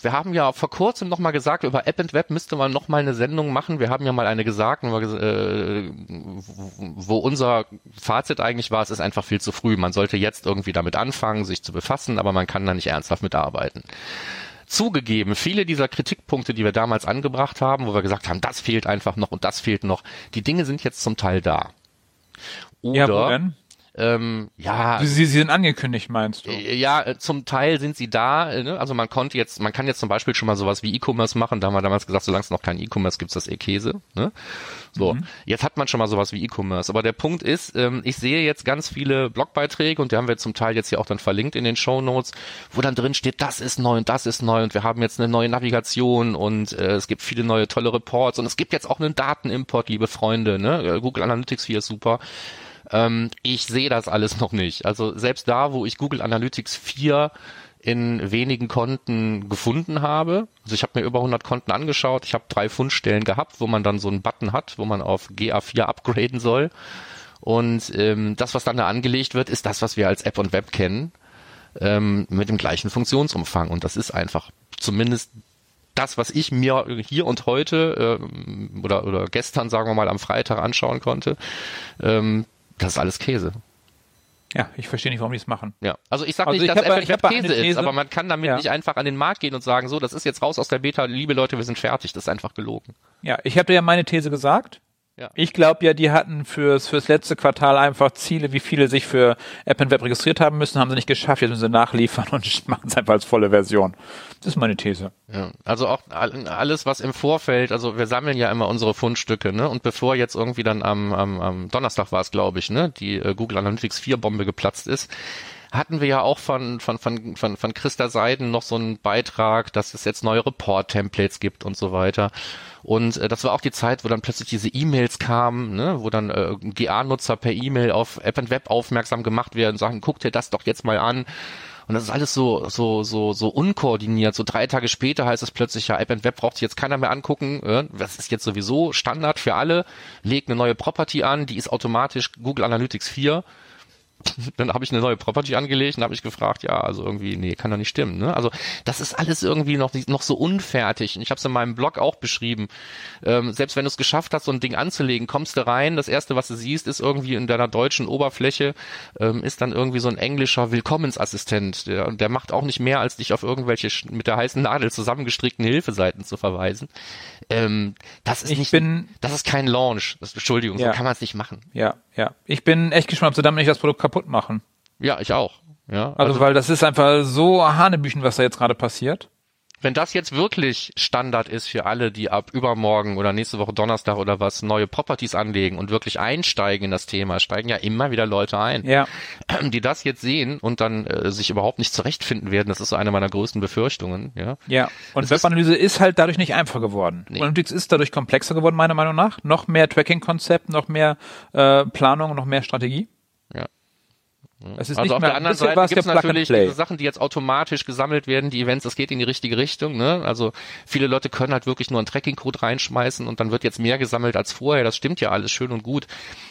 Speaker 1: wir haben ja vor kurzem noch mal gesagt, über App and Web müsste man noch mal eine Sendung machen. Wir haben ja mal eine gesagt, wo äh, wo unser Fazit eigentlich war, es ist einfach viel zu früh. Man sollte jetzt irgendwie damit anfangen, sich zu befassen, aber man kann da nicht ernsthaft mitarbeiten. Zugegeben, viele dieser Kritikpunkte, die wir damals angebracht haben, wo wir gesagt haben, das fehlt einfach noch und das fehlt noch, die Dinge sind jetzt zum Teil da. Oder,
Speaker 2: ja?
Speaker 1: Ähm, ja,
Speaker 2: Sie, sie sind angekündigt, meinst du?
Speaker 1: äh, Ja, äh, zum Teil sind sie da. äh, Ne? Also man konnte jetzt, man kann jetzt zum Beispiel schon mal sowas wie E-Commerce machen. Da haben wir damals gesagt, solange es noch kein E-Commerce gibt, ist das eh Käse. Ne? So, jetzt hat man schon mal sowas wie E-Commerce. Aber der Punkt ist, ähm, ich sehe jetzt ganz viele Blogbeiträge und die haben wir zum Teil jetzt hier auch dann verlinkt in den Show Notes, wo dann drin steht, das ist neu und das ist neu und wir haben jetzt eine neue Navigation und äh, es gibt viele neue tolle Reports und es gibt jetzt auch einen Datenimport, liebe Freunde. Ne? Google Analytics 4 ist super. Ähm, ich sehe das alles noch nicht. Also selbst da, wo ich Google Analytics 4 in wenigen Konten gefunden habe. Also ich habe mir über 100 Konten angeschaut. Ich habe drei Fundstellen gehabt, wo man dann so einen Button hat, wo man auf GA4 upgraden soll. Und ähm, das, was dann da angelegt wird, ist das, was wir als App und Web kennen, ähm, mit dem gleichen Funktionsumfang. Und das ist einfach zumindest das, was ich mir hier und heute ähm, oder, oder gestern, sagen wir mal, am Freitag anschauen konnte, ähm, das ist alles Käse.
Speaker 2: Ja, ich verstehe nicht, warum die es machen.
Speaker 1: Ja, also ich sage
Speaker 2: Also
Speaker 1: nicht,
Speaker 2: ich
Speaker 1: dass
Speaker 2: hab
Speaker 1: Käse
Speaker 2: eine
Speaker 1: ist,
Speaker 2: These.
Speaker 1: aber man kann damit
Speaker 2: Ja.
Speaker 1: nicht einfach an den Markt gehen und sagen, so, das ist jetzt raus aus der Beta, liebe Leute, wir sind fertig. Das ist einfach gelogen.
Speaker 2: Ja, ich habe dir ja meine These gesagt.
Speaker 1: Ja.
Speaker 2: Ich glaube ja, die hatten fürs, fürs letzte Quartal einfach Ziele, wie viele sich für App und Web registriert haben müssen, haben sie nicht geschafft, jetzt müssen sie nachliefern und machen es einfach als volle Version. Das ist meine These.
Speaker 1: Ja, also auch all- alles, was im Vorfeld, also wir sammeln ja immer unsere Fundstücke, ne? Und bevor jetzt irgendwie dann am, am, am Donnerstag war es, glaube ich, ne, die äh, Google Analytics 4 Bombe geplatzt ist, hatten wir ja auch von, von, von, von, von Christa Seiden noch so einen Beitrag, dass es jetzt neue Report-Templates gibt und so weiter. Und äh, das war auch die Zeit, wo dann plötzlich diese E-Mails kamen, ne, wo dann äh, GA-Nutzer per E-Mail auf App and Web aufmerksam gemacht werden und sagen, guck dir das doch jetzt mal an. Und das ist alles so, so, so, so unkoordiniert. So drei Tage später heißt es plötzlich, ja, App and Web braucht sich jetzt keiner mehr angucken. Das ist jetzt sowieso Standard für alle. Legt eine neue Property an, die ist automatisch Google Analytics 4 dann habe ich eine neue Property angelegt und habe ich gefragt, ja, also irgendwie, nee, kann doch nicht stimmen. Ne? Also das ist alles irgendwie noch, noch so unfertig. Und ich habe es in meinem Blog auch beschrieben. Ähm, selbst wenn du es geschafft hast, so ein Ding anzulegen, kommst du rein, das Erste, was du siehst, ist irgendwie in deiner deutschen Oberfläche, ähm, ist dann irgendwie so ein englischer Willkommensassistent. Der, der macht auch nicht mehr, als dich auf irgendwelche mit der heißen Nadel zusammengestrickten Hilfeseiten zu verweisen. Ähm, das ist
Speaker 2: ich
Speaker 1: nicht,
Speaker 2: bin,
Speaker 1: das ist kein Launch. Das, Entschuldigung,
Speaker 2: Ja.
Speaker 1: so kann man es nicht machen.
Speaker 2: ja, ja. Ich bin echt gespannt, ob sie damit nicht das Produkt kaputt machen.
Speaker 1: Ja, ich auch. Ja,
Speaker 2: Also, weil das ist einfach so Hanebüchen, was da jetzt gerade passiert.
Speaker 1: Wenn das jetzt wirklich Standard ist für alle, die ab übermorgen oder nächste Woche Donnerstag oder was neue Properties anlegen und wirklich einsteigen in das Thema, steigen ja immer wieder Leute ein,
Speaker 2: Ja.
Speaker 1: die das jetzt sehen und dann äh, sich überhaupt nicht zurechtfinden werden. Das ist so eine meiner größten Befürchtungen. Ja,
Speaker 2: Ja, und Webanalyse ist, halt dadurch nicht einfacher geworden.
Speaker 1: Nee.
Speaker 2: Analytics ist dadurch komplexer geworden, meiner Meinung nach. Noch mehr Tracking-Konzept, noch mehr äh, Planung, noch mehr Strategie.
Speaker 1: Ja.
Speaker 2: Es ist
Speaker 1: also auf der anderen Seite
Speaker 2: es
Speaker 1: gibt es natürlich diese Sachen, die jetzt automatisch gesammelt werden, die Events, das geht in die richtige Richtung. Ne? Also viele Leute können halt wirklich nur einen Tracking-Code reinschmeißen und dann wird jetzt mehr gesammelt als vorher. Das stimmt ja alles schön und gut.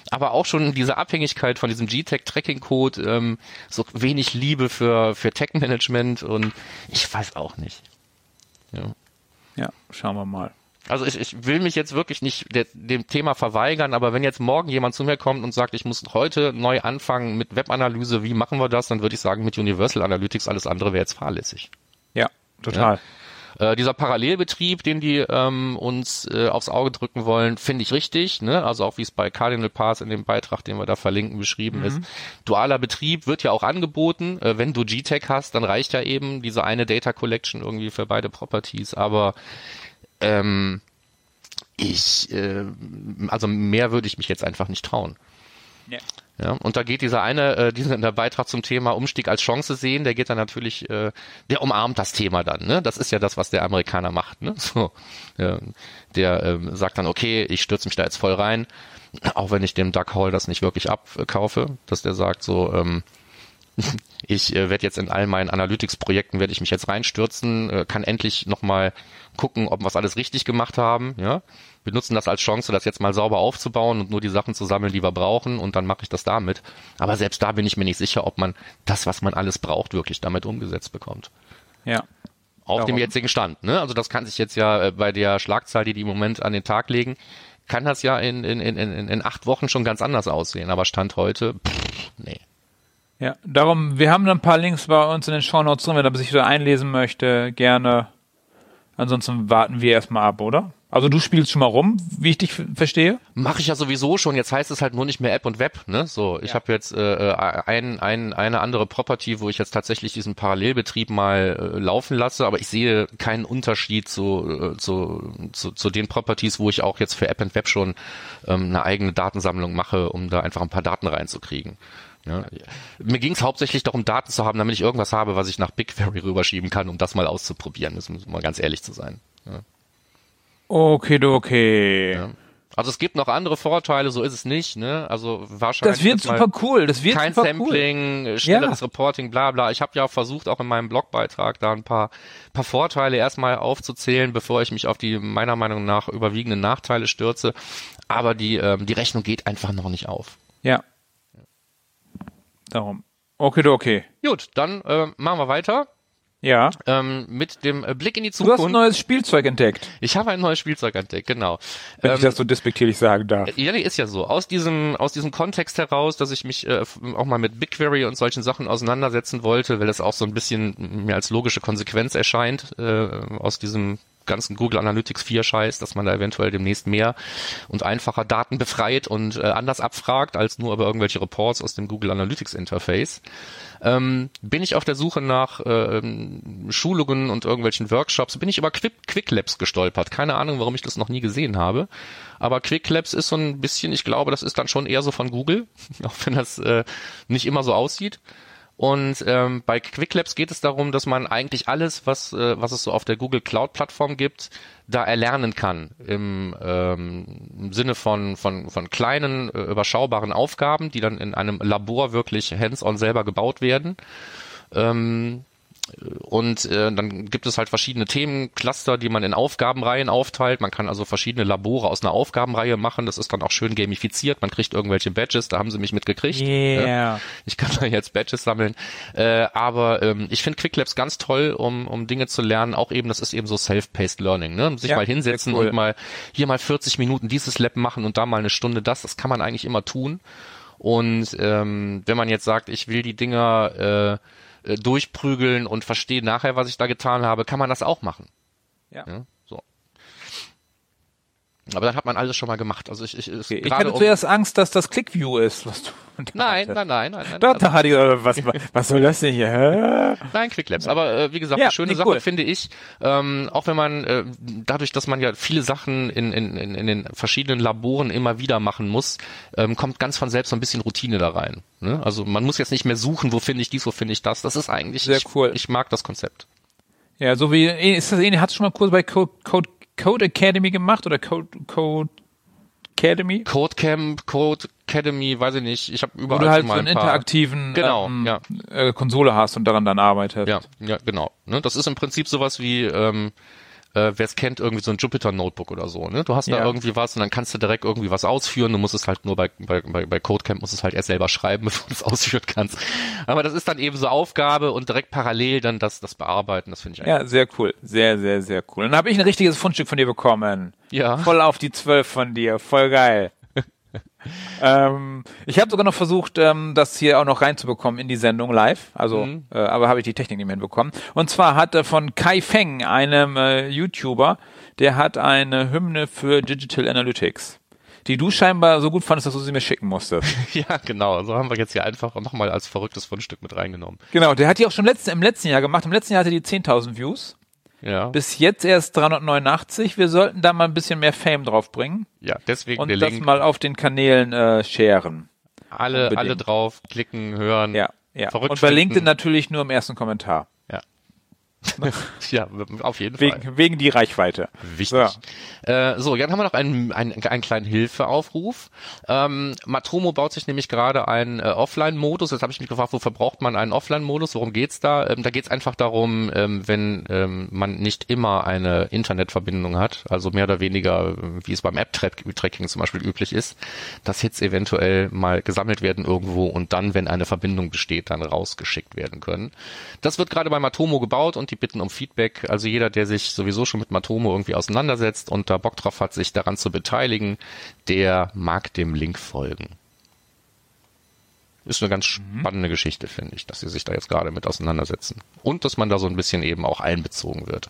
Speaker 1: Aber auch schon diese Abhängigkeit von diesem GTAG-Tracking-Code, ähm, so wenig Liebe für, für Tech-Management und ich weiß auch nicht. Ja.
Speaker 2: Ja, schauen wir mal.
Speaker 1: Also ich, ich will mich jetzt wirklich nicht der, dem Thema verweigern, aber wenn jetzt morgen jemand zu mir kommt und sagt, ich muss heute neu anfangen mit Webanalyse, wie machen wir das, dann würde ich sagen mit Universal Analytics, alles andere wäre jetzt fahrlässig.
Speaker 2: Ja, total.
Speaker 1: Äh, dieser Parallelbetrieb, den die ähm, uns äh, aufs Auge drücken wollen, finde ich richtig. Ne? Also auch wie es bei Cardinal Pass in dem Beitrag, den wir da verlinken, beschrieben ist. Dualer Betrieb wird ja auch angeboten. Äh, wenn du GTAG hast, dann reicht ja eben diese eine Data Collection irgendwie für beide Properties. Aber ähm, ich, äh, also mehr würde ich mich jetzt einfach nicht trauen.
Speaker 2: Ja.
Speaker 1: Ja, und da geht dieser eine, äh, dieser der Beitrag zum Thema Umstieg als Chance sehen, der geht dann natürlich, äh, der umarmt das Thema dann, ne? Das ist ja das, was der Amerikaner macht, ne? So, ja, der ähm, sagt dann, okay, ich stürze mich da jetzt voll rein, auch wenn ich dem Duck Hall das nicht wirklich abkaufe, dass der sagt so, ähm, ich äh, werde jetzt in all meinen Analytics-Projekten werde ich mich jetzt reinstürzen, äh, kann endlich nochmal gucken, ob wir was alles richtig gemacht haben, ja. Wir nutzen das als Chance, das jetzt mal sauber aufzubauen und nur die Sachen zu sammeln, die wir brauchen und dann mache ich das damit. Aber selbst da bin ich mir nicht sicher, ob man das, was man alles braucht, wirklich damit umgesetzt bekommt.
Speaker 2: Ja.
Speaker 1: Auf dem
Speaker 2: Darum.
Speaker 1: jetzigen Stand, ne? Also das kann sich jetzt ja äh, bei der Schlagzahl, die die im Moment an den Tag legen, kann das ja in, in, in, in, in acht Wochen schon ganz anders aussehen. Aber Stand heute, pff, nee.
Speaker 2: Ja, darum, wir haben ein paar Links bei uns in den Shownotes drin, wenn er sich wieder einlesen möchte, gerne. Ansonsten warten wir erstmal ab, oder? Also du spielst schon mal rum, wie ich dich verstehe.
Speaker 1: Mache ich ja sowieso schon. Jetzt heißt es halt nur nicht mehr App und Web. Ne? So, ich
Speaker 2: Ja.
Speaker 1: habe jetzt äh, ein, ein, eine andere Property, wo ich jetzt tatsächlich diesen Parallelbetrieb mal äh, laufen lasse, aber ich sehe keinen Unterschied zu, äh, zu, zu, zu den Properties, wo ich auch jetzt für App und Web schon ähm, eine eigene Datensammlung mache, um da einfach ein paar Daten reinzukriegen. Ja. Mir ging es hauptsächlich darum, Daten zu haben, damit ich irgendwas habe, was ich nach BigQuery rüberschieben kann, um das mal auszuprobieren. Das muss mal ganz ehrlich zu sein. Ja.
Speaker 2: Okay, okay.
Speaker 1: Ja. Also es gibt noch andere Vorteile, so ist es nicht, ne? Also wahrscheinlich
Speaker 2: Das wird super cool. Das wird
Speaker 1: kein
Speaker 2: super cool.
Speaker 1: Sampling, äh, schnelleres Reporting, bla bla. Ich habe ja auch versucht, auch in meinem Blogbeitrag da ein paar, paar Vorteile erstmal aufzuzählen, bevor ich mich auf die meiner Meinung nach überwiegenden Nachteile stürze. Aber die, ähm, die Rechnung geht einfach noch nicht auf.
Speaker 2: Ja. Darum. Okay, okay.
Speaker 1: Gut, dann äh, machen wir weiter
Speaker 2: Ja.
Speaker 1: ähm, mit dem äh, Blick in die
Speaker 2: Du hast ein
Speaker 1: Zukunft.
Speaker 2: neues Spielzeug entdeckt,
Speaker 1: Ich habe ein neues Spielzeug entdeckt, genau.
Speaker 2: wenn
Speaker 1: Ähm,
Speaker 2: ich das so despektierlich sagen darf.
Speaker 1: Ja, nee, ist ja so. Aus diesem, aus diesem Kontext heraus, dass ich mich äh, auch mal mit BigQuery und solchen Sachen auseinandersetzen wollte, weil es auch so ein bisschen mir als logische Konsequenz erscheint, äh, aus diesem ganzen Google Analytics 4 Scheiß, dass man da eventuell demnächst mehr und einfacher Daten befreit und äh, anders abfragt, als nur über irgendwelche Reports aus dem Google Analytics Interface. Ähm, bin ich auf der Suche nach ähm, Schulungen und irgendwelchen Workshops, bin ich über Quick, Quick Labs gestolpert. Keine Ahnung, warum ich das noch nie gesehen habe. Aber Quick Labs ist so ein bisschen, ich glaube, das ist dann schon eher so von Google, auch wenn das äh, nicht immer so aussieht. Und ähm, bei Quick geht es darum, dass man eigentlich alles, was, äh, was es so auf der Google Cloud Plattform gibt, da erlernen kann im, ähm, im Sinne von, von, von kleinen, äh, überschaubaren Aufgaben, die dann in einem Labor wirklich hands-on selber gebaut werden. Ähm, und äh, dann gibt es halt verschiedene Themencluster, die man in Aufgabenreihen aufteilt. Man kann also verschiedene Labore aus einer Aufgabenreihe machen. Das ist dann auch schön gamifiziert. Man kriegt irgendwelche Badges. Da haben sie mich mitgekriegt.
Speaker 2: Yeah.
Speaker 1: Ich kann da jetzt Badges sammeln. Äh, aber ähm, ich finde Quick Labs ganz toll, um, um Dinge zu lernen. Auch eben, das ist eben so self-paced Learning. Ne? Sich
Speaker 2: Ja,
Speaker 1: mal hinsetzen
Speaker 2: cool.
Speaker 1: und mal hier mal 40 Minuten dieses Lab machen und da mal eine Stunde das. Das kann man eigentlich immer tun. Und ähm, wenn man jetzt sagt, ich will die Dinger äh, äh, durchprügeln und verstehe nachher, was ich da getan habe, kann man das auch machen.
Speaker 2: Ja.
Speaker 1: Ja. Aber dann hat man alles schon mal gemacht. Also ich, ich.
Speaker 2: Ich
Speaker 1: gerade
Speaker 2: hatte
Speaker 1: um,
Speaker 2: zuerst Angst, dass das ClickView ist, was du.
Speaker 1: nein, nein, nein, nein, nein. Also-
Speaker 2: da hatte ich, was, was soll das denn hier?
Speaker 1: Nein, Quick Labs. Aber äh, wie gesagt,
Speaker 2: Ja,
Speaker 1: eine schöne Sache
Speaker 2: cool.
Speaker 1: finde ich. Ähm, auch wenn man äh, dadurch, dass man ja viele Sachen in, in, in, in den verschiedenen Laboren immer wieder machen muss, ähm, kommt ganz von selbst so ein bisschen Routine da rein. Ne? Also man muss jetzt nicht mehr suchen, wo finde ich dies, wo finde ich das. Das ist eigentlich
Speaker 2: Sehr
Speaker 1: ich,
Speaker 2: cool.
Speaker 1: Ich mag das Konzept.
Speaker 2: Ja, so wie, ist das ähnlich, hast du schon mal Kurs bei Code, Code, Code Academy gemacht oder Code, Code Academy?
Speaker 1: Codecamp, Code Academy, weiß ich nicht. Ich habe
Speaker 2: Wo
Speaker 1: überall
Speaker 2: du halt so einen
Speaker 1: ein
Speaker 2: interaktiven
Speaker 1: Genau,
Speaker 2: ähm,
Speaker 1: ja.
Speaker 2: äh, Konsole hast und daran dann arbeitest.
Speaker 1: Ja, ja, genau. Ne, das ist im Prinzip sowas wie, ähm, äh, wer es kennt, irgendwie so ein Jupyter Notebook oder so. Ne? Du hast da
Speaker 2: Ja.
Speaker 1: irgendwie was und dann kannst du direkt irgendwie was ausführen. Du musst es halt nur bei, bei, bei, Codecamp musst es halt erst selber schreiben, bevor du es ausführen kannst. Aber das ist dann eben so Aufgabe und direkt parallel dann das, das bearbeiten. Das finde ich eigentlich.
Speaker 2: Ja, sehr cool. Sehr, sehr, sehr cool. Und dann habe ich ein richtiges Fundstück von dir bekommen.
Speaker 1: Ja.
Speaker 2: Voll auf die zwölf von dir. Voll geil. Ähm, ich habe sogar noch versucht, ähm, das hier auch noch reinzubekommen in die Sendung live. Also,
Speaker 1: Mhm.
Speaker 2: äh, aber habe ich die Technik nicht mehr hinbekommen. Und zwar hat er von Kai Feng, einem äh, YouTuber, der hat eine Hymne für Digital Analytics, die du scheinbar so gut fandest, dass du sie mir schicken musstest.
Speaker 1: Ja, genau. So haben wir jetzt hier einfach nochmal als verrücktes Fundstück mit reingenommen.
Speaker 2: genau, der hat die auch schon letzten, im letzten Jahr gemacht. Im letzten Jahr hatte die 10.000 Views.
Speaker 1: Ja.
Speaker 2: Bis jetzt erst 389. Wir sollten da mal ein bisschen mehr Fame draufbringen
Speaker 1: ja, deswegen
Speaker 2: und
Speaker 1: der
Speaker 2: das
Speaker 1: Link.
Speaker 2: mal auf den Kanälen äh, sharen.
Speaker 1: alle,
Speaker 2: unbedingt.
Speaker 1: alle drauf klicken, hören.
Speaker 2: Ja, ja.
Speaker 1: Verrückt
Speaker 2: und bei LinkedIn
Speaker 1: finden.
Speaker 2: natürlich nur im ersten Kommentar.
Speaker 1: Ja. ja, auf jeden Fall.
Speaker 2: Wegen, wegen die Reichweite.
Speaker 1: Wichtig.
Speaker 2: So.
Speaker 1: Äh, so, dann haben wir noch einen, einen, einen kleinen Hilfeaufruf. Ähm, Matomo baut sich nämlich gerade einen äh, Offline-Modus. Jetzt habe ich mich gefragt, wofür braucht man einen Offline-Modus? Worum geht's da? Ähm, da geht's einfach darum, ähm, wenn ähm, man nicht immer eine Internetverbindung hat, also mehr oder weniger, äh, wie es beim App-Tracking zum Beispiel üblich ist, dass Hits eventuell mal gesammelt werden irgendwo und dann, wenn eine Verbindung besteht, dann rausgeschickt werden können. Das wird gerade bei Matomo gebaut und die bitten um Feedback. Also jeder, der sich sowieso schon mit Matomo irgendwie auseinandersetzt und da Bock drauf hat, sich daran zu beteiligen, der mag dem Link folgen. Ist eine ganz spannende Geschichte, finde ich, dass sie sich da jetzt gerade mit auseinandersetzen. Und dass man da so ein bisschen eben auch einbezogen wird.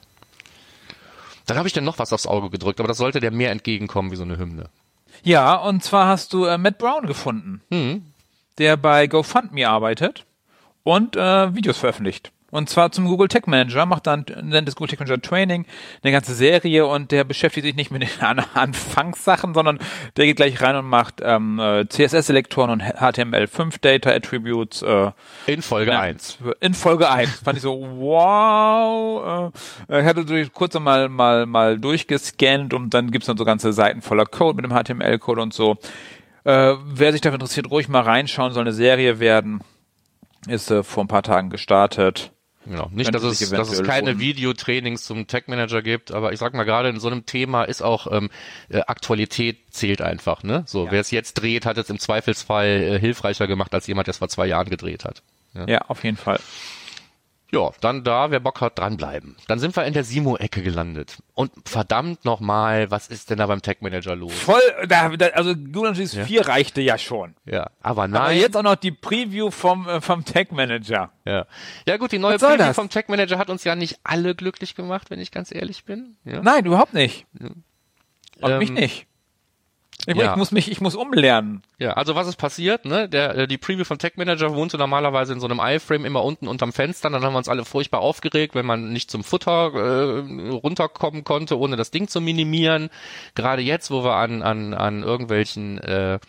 Speaker 1: Dann habe ich dann noch was aufs Auge gedrückt, aber das sollte der mehr entgegenkommen wie so eine Hymne.
Speaker 2: Ja, und zwar hast du äh, Matt Brown gefunden,
Speaker 1: Hm.
Speaker 2: der bei GoFundMe arbeitet und äh, Videos veröffentlicht. Und zwar zum Google Tech Manager, macht dann, nennt es Google Tech Manager Training, eine ganze Serie und der beschäftigt sich nicht mit den An Anfangssachen, sondern der geht gleich rein und macht ähm, äh, CSS-Selektoren und HTML5 Data Attributes äh,
Speaker 1: In Folge
Speaker 2: Ja,
Speaker 1: 1.
Speaker 2: In Folge 1. Fand ich so, wow. Äh, ich hatte durch, kurz mal, mal, mal durchgescannt und dann gibt's dann so ganze Seiten voller Code mit dem HTML-Code und so. Äh, wer sich dafür interessiert, ruhig mal reinschauen, soll eine Serie werden. Ist äh, vor ein paar Tagen gestartet.
Speaker 1: Genau. Nicht, dass es, dass es keine. Videotrainings zum Tech Manager gibt, aber ich sag mal, gerade in so einem Thema ist auch ähm, äh, Aktualität zählt einfach. Ne? So,
Speaker 2: Ja.
Speaker 1: wer es jetzt dreht, hat es im Zweifelsfall äh, hilfreicher gemacht als jemand, der es vor zwei Jahren gedreht hat. Ja.
Speaker 2: Ja, auf jeden Fall.
Speaker 1: Ja, dann da, wer Bock hat, dranbleiben. Dann sind wir in der Simo-Ecke gelandet. Und verdammt nochmal, was ist denn da beim Tech Manager los?
Speaker 2: Voll, da, da, also Google Analytics 4 reichte ja schon.
Speaker 1: Ja, aber nein.
Speaker 2: Aber jetzt auch noch die Preview vom, äh, vom Tech Manager.
Speaker 1: Ja. ja gut, die neue Preview
Speaker 2: das?
Speaker 1: vom Tech Manager hat uns ja nicht alle glücklich gemacht, wenn ich ganz ehrlich bin. Ja.
Speaker 2: Nein, überhaupt nicht. Und
Speaker 1: Ähm,
Speaker 2: mich nicht. Ich,
Speaker 1: Ja.
Speaker 2: ich muss mich, ich muss umlernen.
Speaker 1: Ja, also was ist passiert? Ne? Der, äh, die Preview von Tech Manager wohnte normalerweise in so einem iFrame immer unten unterm Fenster. Dann haben wir uns alle furchtbar aufgeregt, wenn man nicht zum Futter äh, runterkommen konnte, ohne das Ding zu minimieren. Gerade jetzt, wo wir an, an, an irgendwelchen äh,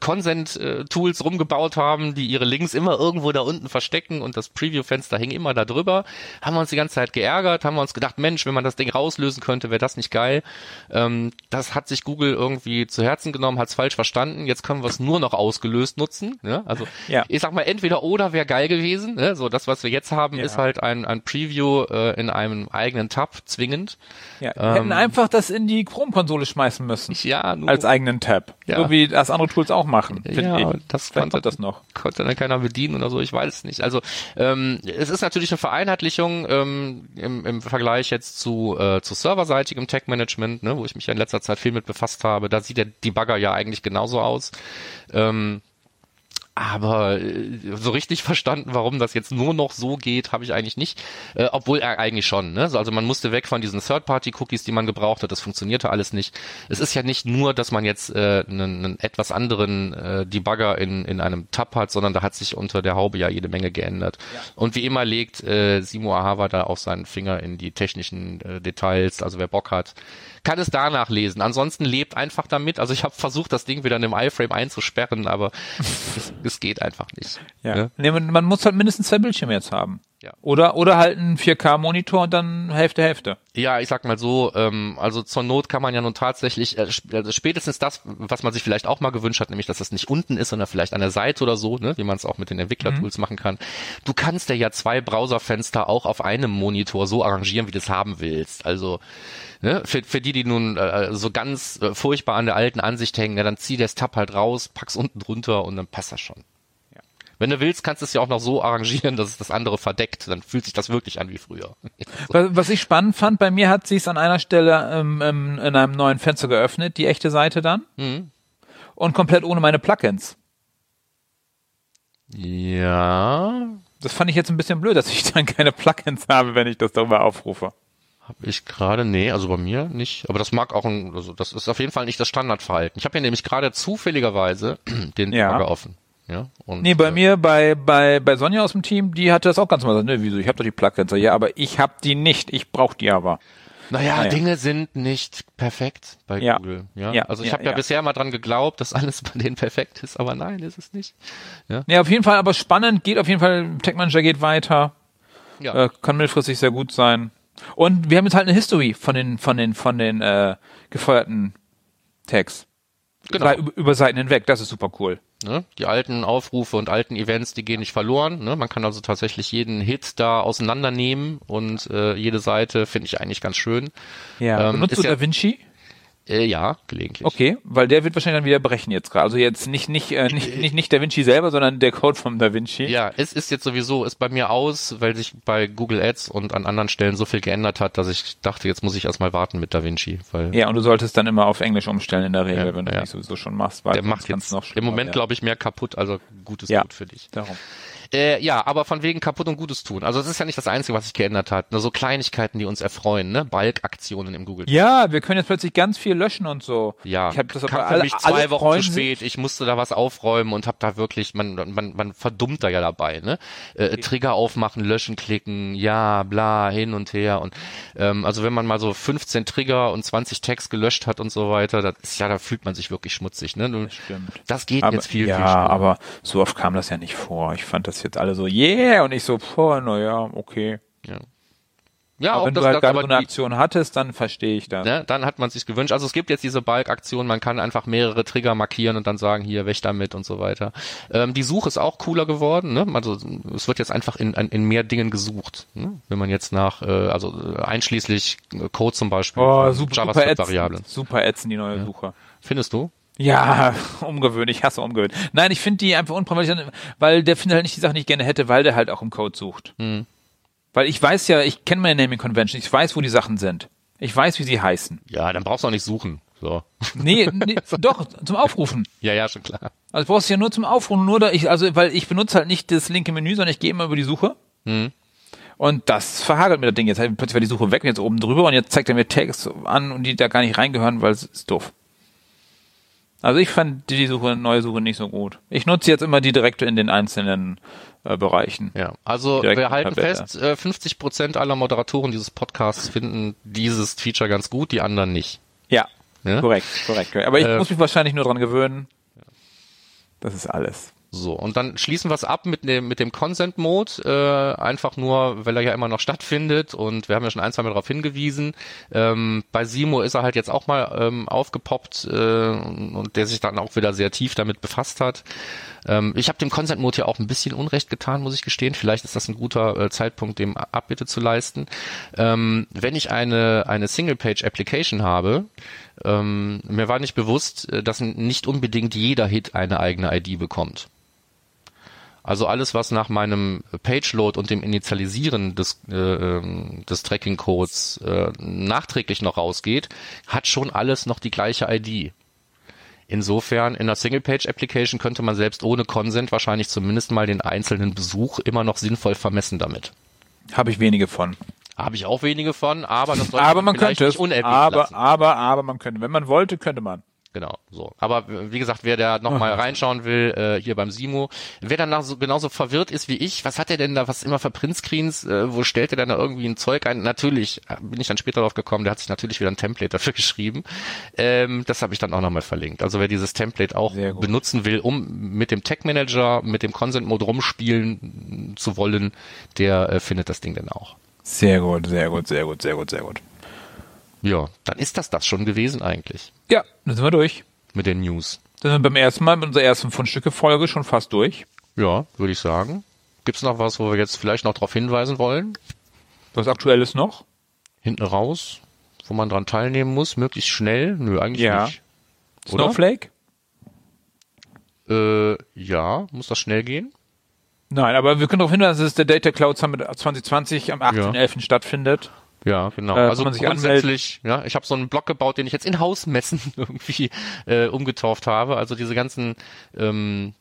Speaker 1: Consent-Tools rumgebaut haben, die ihre Links immer irgendwo da unten verstecken und das Preview-Fenster hing immer da drüber, haben wir uns die ganze Zeit geärgert, haben wir uns gedacht, Mensch, wenn man das Ding rauslösen könnte, wäre das nicht geil. Ähm, das hat sich Google irgendwie zu Herzen genommen, hat es falsch verstanden. Jetzt können wir es nur noch ausgelöst nutzen. Ne? Also
Speaker 2: Ja.
Speaker 1: ich sag mal, entweder oder wäre geil gewesen. Ne? So das, was wir jetzt haben,
Speaker 2: Ja.
Speaker 1: ist halt ein, ein Preview äh, in einem eigenen Tab zwingend.
Speaker 2: Ja, wir
Speaker 1: Ähm.
Speaker 2: hätten einfach das in die Chrome-Konsole schmeißen müssen.
Speaker 1: Ja, nur,
Speaker 2: Als eigenen Tab.
Speaker 1: Ja.
Speaker 2: So wie das andere Tools auch machen.
Speaker 1: Ja,
Speaker 2: ich.
Speaker 1: das
Speaker 2: Vielleicht
Speaker 1: konnte-
Speaker 2: das noch.
Speaker 1: konnte dann keiner bedienen oder so, ich weiß es nicht. Also ähm, es ist natürlich eine Vereinheitlichung ähm, im, im Vergleich jetzt zu, äh, zu serverseitigem Tech-Management, ne, wo ich mich ja in letzter Zeit viel mit befasst habe. Da sieht der Debugger ja eigentlich genauso aus. Ähm, aber äh, so richtig verstanden, warum das jetzt nur noch so geht, habe ich eigentlich nicht. Äh, obwohl er eigentlich schon. Ne? Also man musste weg von diesen Third-Party-Cookies, die man gebraucht hat. Das funktionierte alles nicht. Es ist ja nicht nur, dass man jetzt äh, einen, einen etwas anderen äh, Debugger in, in einem Tab hat, sondern da hat sich unter der Haube ja jede Menge geändert. Und wie immer legt äh, Simo Ahava da auch seinen Finger in die technischen äh, Details. Also wer Bock hat, kann es danach lesen. Ansonsten lebt einfach damit. Also ich habe versucht, das Ding wieder in dem iFrame einzusperren, aber es, es geht einfach nicht.
Speaker 2: Ja.
Speaker 1: Ne?
Speaker 2: Nee, man, man muss halt mindestens zwei Bildschirme jetzt haben.
Speaker 1: Ja.
Speaker 2: Oder, oder halt einen 4K-Monitor und dann Hälfte, Hälfte.
Speaker 1: Ja, ich sag mal so, ähm, also zur Not kann man ja nun tatsächlich, äh, also spätestens das, was man sich vielleicht auch mal gewünscht hat, nämlich dass das nicht unten ist, sondern vielleicht an der Seite oder so, ne, wie man es auch mit den Entwicklertools machen kann. Du kannst ja ja zwei Browserfenster auch auf einem Monitor so arrangieren, wie du es haben willst. Also ne, für, für die, die nun äh, so ganz äh, furchtbar an der alten Ansicht hängen, ja, dann zieh das Tab halt raus, pack's unten drunter und dann passt das schon. Wenn du willst, kannst du es ja auch noch so arrangieren, dass es das andere verdeckt. Dann fühlt sich das wirklich an wie früher.
Speaker 2: Was, ich spannend fand, bei mir hat sie es an einer Stelle ähm, ähm, in einem neuen Fenster geöffnet, die echte Seite dann.
Speaker 1: Mhm.
Speaker 2: Und komplett ohne meine Plugins.
Speaker 1: Ja,
Speaker 2: Das fand ich jetzt ein bisschen blöd, dass ich dann keine Plugins habe, wenn ich das darüber aufrufe.
Speaker 1: habe ich gerade, nee, also bei mir nicht. Aber das mag auch ein, also das ist auf jeden Fall nicht das Standardverhalten. Ich habe hier nämlich gerade zufälligerweise den
Speaker 2: Ja.
Speaker 1: Offen. Ja, und,
Speaker 2: Nee, bei
Speaker 1: äh,
Speaker 2: mir, bei, bei, bei Sonja aus dem Team, die hatte das auch ganz normal gesagt, ne, wieso, ich habe doch die Plugins. Ja, aber ich habe die nicht, ich brauche die aber.
Speaker 1: Naja,
Speaker 2: Naja.
Speaker 1: Dinge sind nicht perfekt bei
Speaker 2: Ja.
Speaker 1: Google. Ja,
Speaker 2: Ja,
Speaker 1: also ich
Speaker 2: ja,
Speaker 1: habe ja,
Speaker 2: ja.
Speaker 1: bisher mal dran geglaubt, dass alles bei denen perfekt ist, aber nein, ist es nicht.
Speaker 2: Nee, auf jeden Fall, aber spannend, geht auf jeden Fall, Tech Manager geht weiter,
Speaker 1: Ja,
Speaker 2: äh, kann mittelfristig sehr gut sein. Und wir haben jetzt halt eine History von den, von den, von den äh, gefeuerten Tags.
Speaker 1: genau.
Speaker 2: Über, über Seiten hinweg, das ist super cool.
Speaker 1: Ne? Die alten Aufrufe und alten Events, die gehen nicht verloren. Ne? Man kann also tatsächlich jeden Hit da auseinandernehmen und äh, jede Seite finde ich eigentlich ganz schön.
Speaker 2: Ja.
Speaker 1: Ähm,
Speaker 2: Benutzt
Speaker 1: ist
Speaker 2: du
Speaker 1: ja-
Speaker 2: Da Vinci?
Speaker 1: Äh, ja, gelegentlich.
Speaker 2: Okay, weil der wird wahrscheinlich dann wieder brechen jetzt gerade. Also jetzt nicht, nicht, äh, nicht, nicht, nicht Da Vinci selber, sondern der Code vom Da Vinci.
Speaker 1: Ja, es ist jetzt sowieso, ist bei mir aus, weil sich bei Google Ads und an anderen Stellen so viel geändert hat, dass ich dachte, jetzt muss ich erstmal warten mit DaVinci, weil
Speaker 2: Ja, und du solltest dann immer auf Englisch umstellen in der Regel,
Speaker 1: Ja,
Speaker 2: wenn du
Speaker 1: ja.
Speaker 2: nicht sowieso schon machst. Weil
Speaker 1: der macht jetzt
Speaker 2: noch
Speaker 1: im
Speaker 2: schlimmer
Speaker 1: Moment,
Speaker 2: werden.
Speaker 1: glaube ich, mehr kaputt, also gutes
Speaker 2: Ja.
Speaker 1: Gut für dich.
Speaker 2: Darum.
Speaker 1: Äh, ja, aber von wegen kaputt und Gutes tun. Also es ist ja nicht das Einzige, was sich geändert hat. Nur so Kleinigkeiten, die uns erfreuen, ne? Balkaktionen im Google.
Speaker 2: Ja, wir können jetzt plötzlich ganz viel löschen und so.
Speaker 1: Ja,
Speaker 2: ich hab das aber
Speaker 1: für
Speaker 2: alle,
Speaker 1: mich zwei Wochen zu spät. Ich musste da was aufräumen und habe da wirklich, man, man, man verdummt da ja dabei, ne? Äh, Trigger aufmachen, löschen, klicken, ja, bla, hin und her und ähm, also wenn man mal so 15 Trigger und 20 Tags gelöscht hat und so weiter, das ist ja, da fühlt man sich wirklich schmutzig, ne?
Speaker 2: Das stimmt.
Speaker 1: Das geht
Speaker 2: Aber,
Speaker 1: jetzt viel,
Speaker 2: ja,
Speaker 1: viel schneller.
Speaker 2: aber so oft kam das ja nicht vor. Ich fand das jetzt alle so, yeah, und ich so, boah, naja, okay.
Speaker 1: ja, ja
Speaker 2: Aber wenn du halt gerade so eine Aktion hattest, dann verstehe ich das.
Speaker 1: ne, dann hat man sich gewünscht. Also es gibt jetzt diese Balkaktion, man kann einfach mehrere Trigger markieren und dann sagen, hier, weg damit und so weiter. Ähm, die Suche ist auch cooler geworden, ne? Also es wird jetzt einfach in, in mehr Dingen gesucht. Ne? Wenn man jetzt nach, äh, also äh, einschließlich Code zum Beispiel,
Speaker 2: Oh, super,
Speaker 1: JavaScript-Variablen.
Speaker 2: Super ätzend, die neue Suche.
Speaker 1: Findest du?
Speaker 2: Ja, umgewöhnt. Ich hasse umgewöhnt. Nein, ich finde die einfach unproblematisch, weil der findet halt nicht die Sachen, die ich gerne hätte, weil der halt auch im Code sucht.
Speaker 1: Hm.
Speaker 2: Weil ich weiß ja, ich kenne meine Naming Convention, ich weiß, wo die Sachen sind. Ich weiß, wie sie heißen.
Speaker 1: Ja, dann brauchst du auch nicht suchen. So.
Speaker 2: Nee, nee doch, zum Aufrufen.
Speaker 1: ja, ja, schon klar.
Speaker 2: Also brauchst du ja nur zum Aufrufen, nur da ich, also weil ich benutze halt nicht das linke Menü, sondern ich gehe immer über die Suche.
Speaker 1: Hm.
Speaker 2: Und das verhagelt mir das Ding. Jetzt halt plötzlich war die Suche weg und jetzt oben drüber und jetzt zeigt er mir Tags an und die da gar nicht reingehören, weil es ist doof. Also ich fand die Suche, neue Suche nicht so gut. Ich nutze jetzt immer die direkt in den einzelnen äh, Bereichen.
Speaker 1: Ja, also
Speaker 2: Direkt
Speaker 1: wir halten fest, äh, 50 Prozent aller Moderatoren dieses Podcasts finden dieses Feature ganz gut, die anderen nicht.
Speaker 2: Ja,
Speaker 1: Ja?
Speaker 2: korrekt, korrekt. Aber ich
Speaker 1: Äh,
Speaker 2: muss mich wahrscheinlich nur dran gewöhnen. Das ist alles.
Speaker 1: So, und dann schließen wir es ab mit dem, mit dem Consent Mode, äh, einfach nur, weil er ja immer noch stattfindet und wir haben ja schon ein, zwei Mal darauf hingewiesen. Ähm, bei Simo ist er halt jetzt auch mal ähm, aufgepoppt äh, und der sich dann auch wieder sehr tief damit befasst hat. Ähm, ich habe dem Consent Mode ja auch ein bisschen Unrecht getan, muss ich gestehen. Vielleicht ist das ein guter äh, Zeitpunkt, dem Abbitte zu leisten. Ähm, wenn ich eine, eine Single-Page-Application habe, ähm, mir war nicht bewusst, äh, dass nicht unbedingt jeder Hit eine eigene ID bekommt. Also alles, was nach meinem Page-Load und dem Initialisieren des, äh, ähm, des Tracking-Codes äh, nachträglich noch rausgeht, hat schon alles noch die gleiche ID. Insofern in einer Single-Page-Application könnte man selbst ohne Consent wahrscheinlich zumindest mal den einzelnen Besuch immer noch sinnvoll vermessen damit.
Speaker 2: Habe ich wenige von.
Speaker 1: Habe ich auch wenige von, aber das sollte
Speaker 2: Aber man
Speaker 1: vielleicht
Speaker 2: könnte es. Aber,
Speaker 1: lassen.
Speaker 2: aber, aber man könnte. Wenn man wollte, könnte man.
Speaker 1: Genau, so. Aber wie gesagt, wer da nochmal reinschauen will, äh, hier beim Simo, wer danach so genauso verwirrt ist wie ich, was hat er denn da, was immer für Printscreens, äh, wo stellt er denn da irgendwie ein Zeug ein? Natürlich, äh, bin ich dann später drauf gekommen, der hat sich natürlich wieder ein Template dafür geschrieben. Ähm, das habe ich dann auch nochmal verlinkt. Also wer dieses Template auch benutzen will, um mit dem Tag Manager, mit dem Consent Mode rumspielen zu wollen, der äh, findet das Ding dann auch.
Speaker 2: Sehr gut, sehr gut, sehr gut, sehr gut, sehr gut.
Speaker 1: Ja, dann ist das das schon gewesen eigentlich
Speaker 2: Ja, dann sind wir durch.
Speaker 1: mit den News.
Speaker 2: Dann sind wir beim ersten Mal mit unserer ersten Fundstücke-Folge schon fast durch.
Speaker 1: Ja, würde ich sagen. Gibt's noch was, wo wir jetzt vielleicht noch darauf hinweisen wollen?
Speaker 2: Was Aktuelles noch?
Speaker 1: Hinten raus, wo man dran teilnehmen muss, möglichst schnell? Nö, eigentlich
Speaker 2: Ja.
Speaker 1: nicht. Oder?
Speaker 2: Snowflake?
Speaker 1: Äh, ja, muss das schnell gehen?
Speaker 2: Nein, aber wir können darauf hinweisen, dass der Data Cloud Summit 2020 am 8.11. stattfindet.
Speaker 1: Ja, genau.
Speaker 2: Äh,
Speaker 1: also grundsätzlich, ja, ich habe so einen Blog gebaut, den ich jetzt in Hausmessen irgendwie äh, umgetauft habe. Also diese ganzen ähm,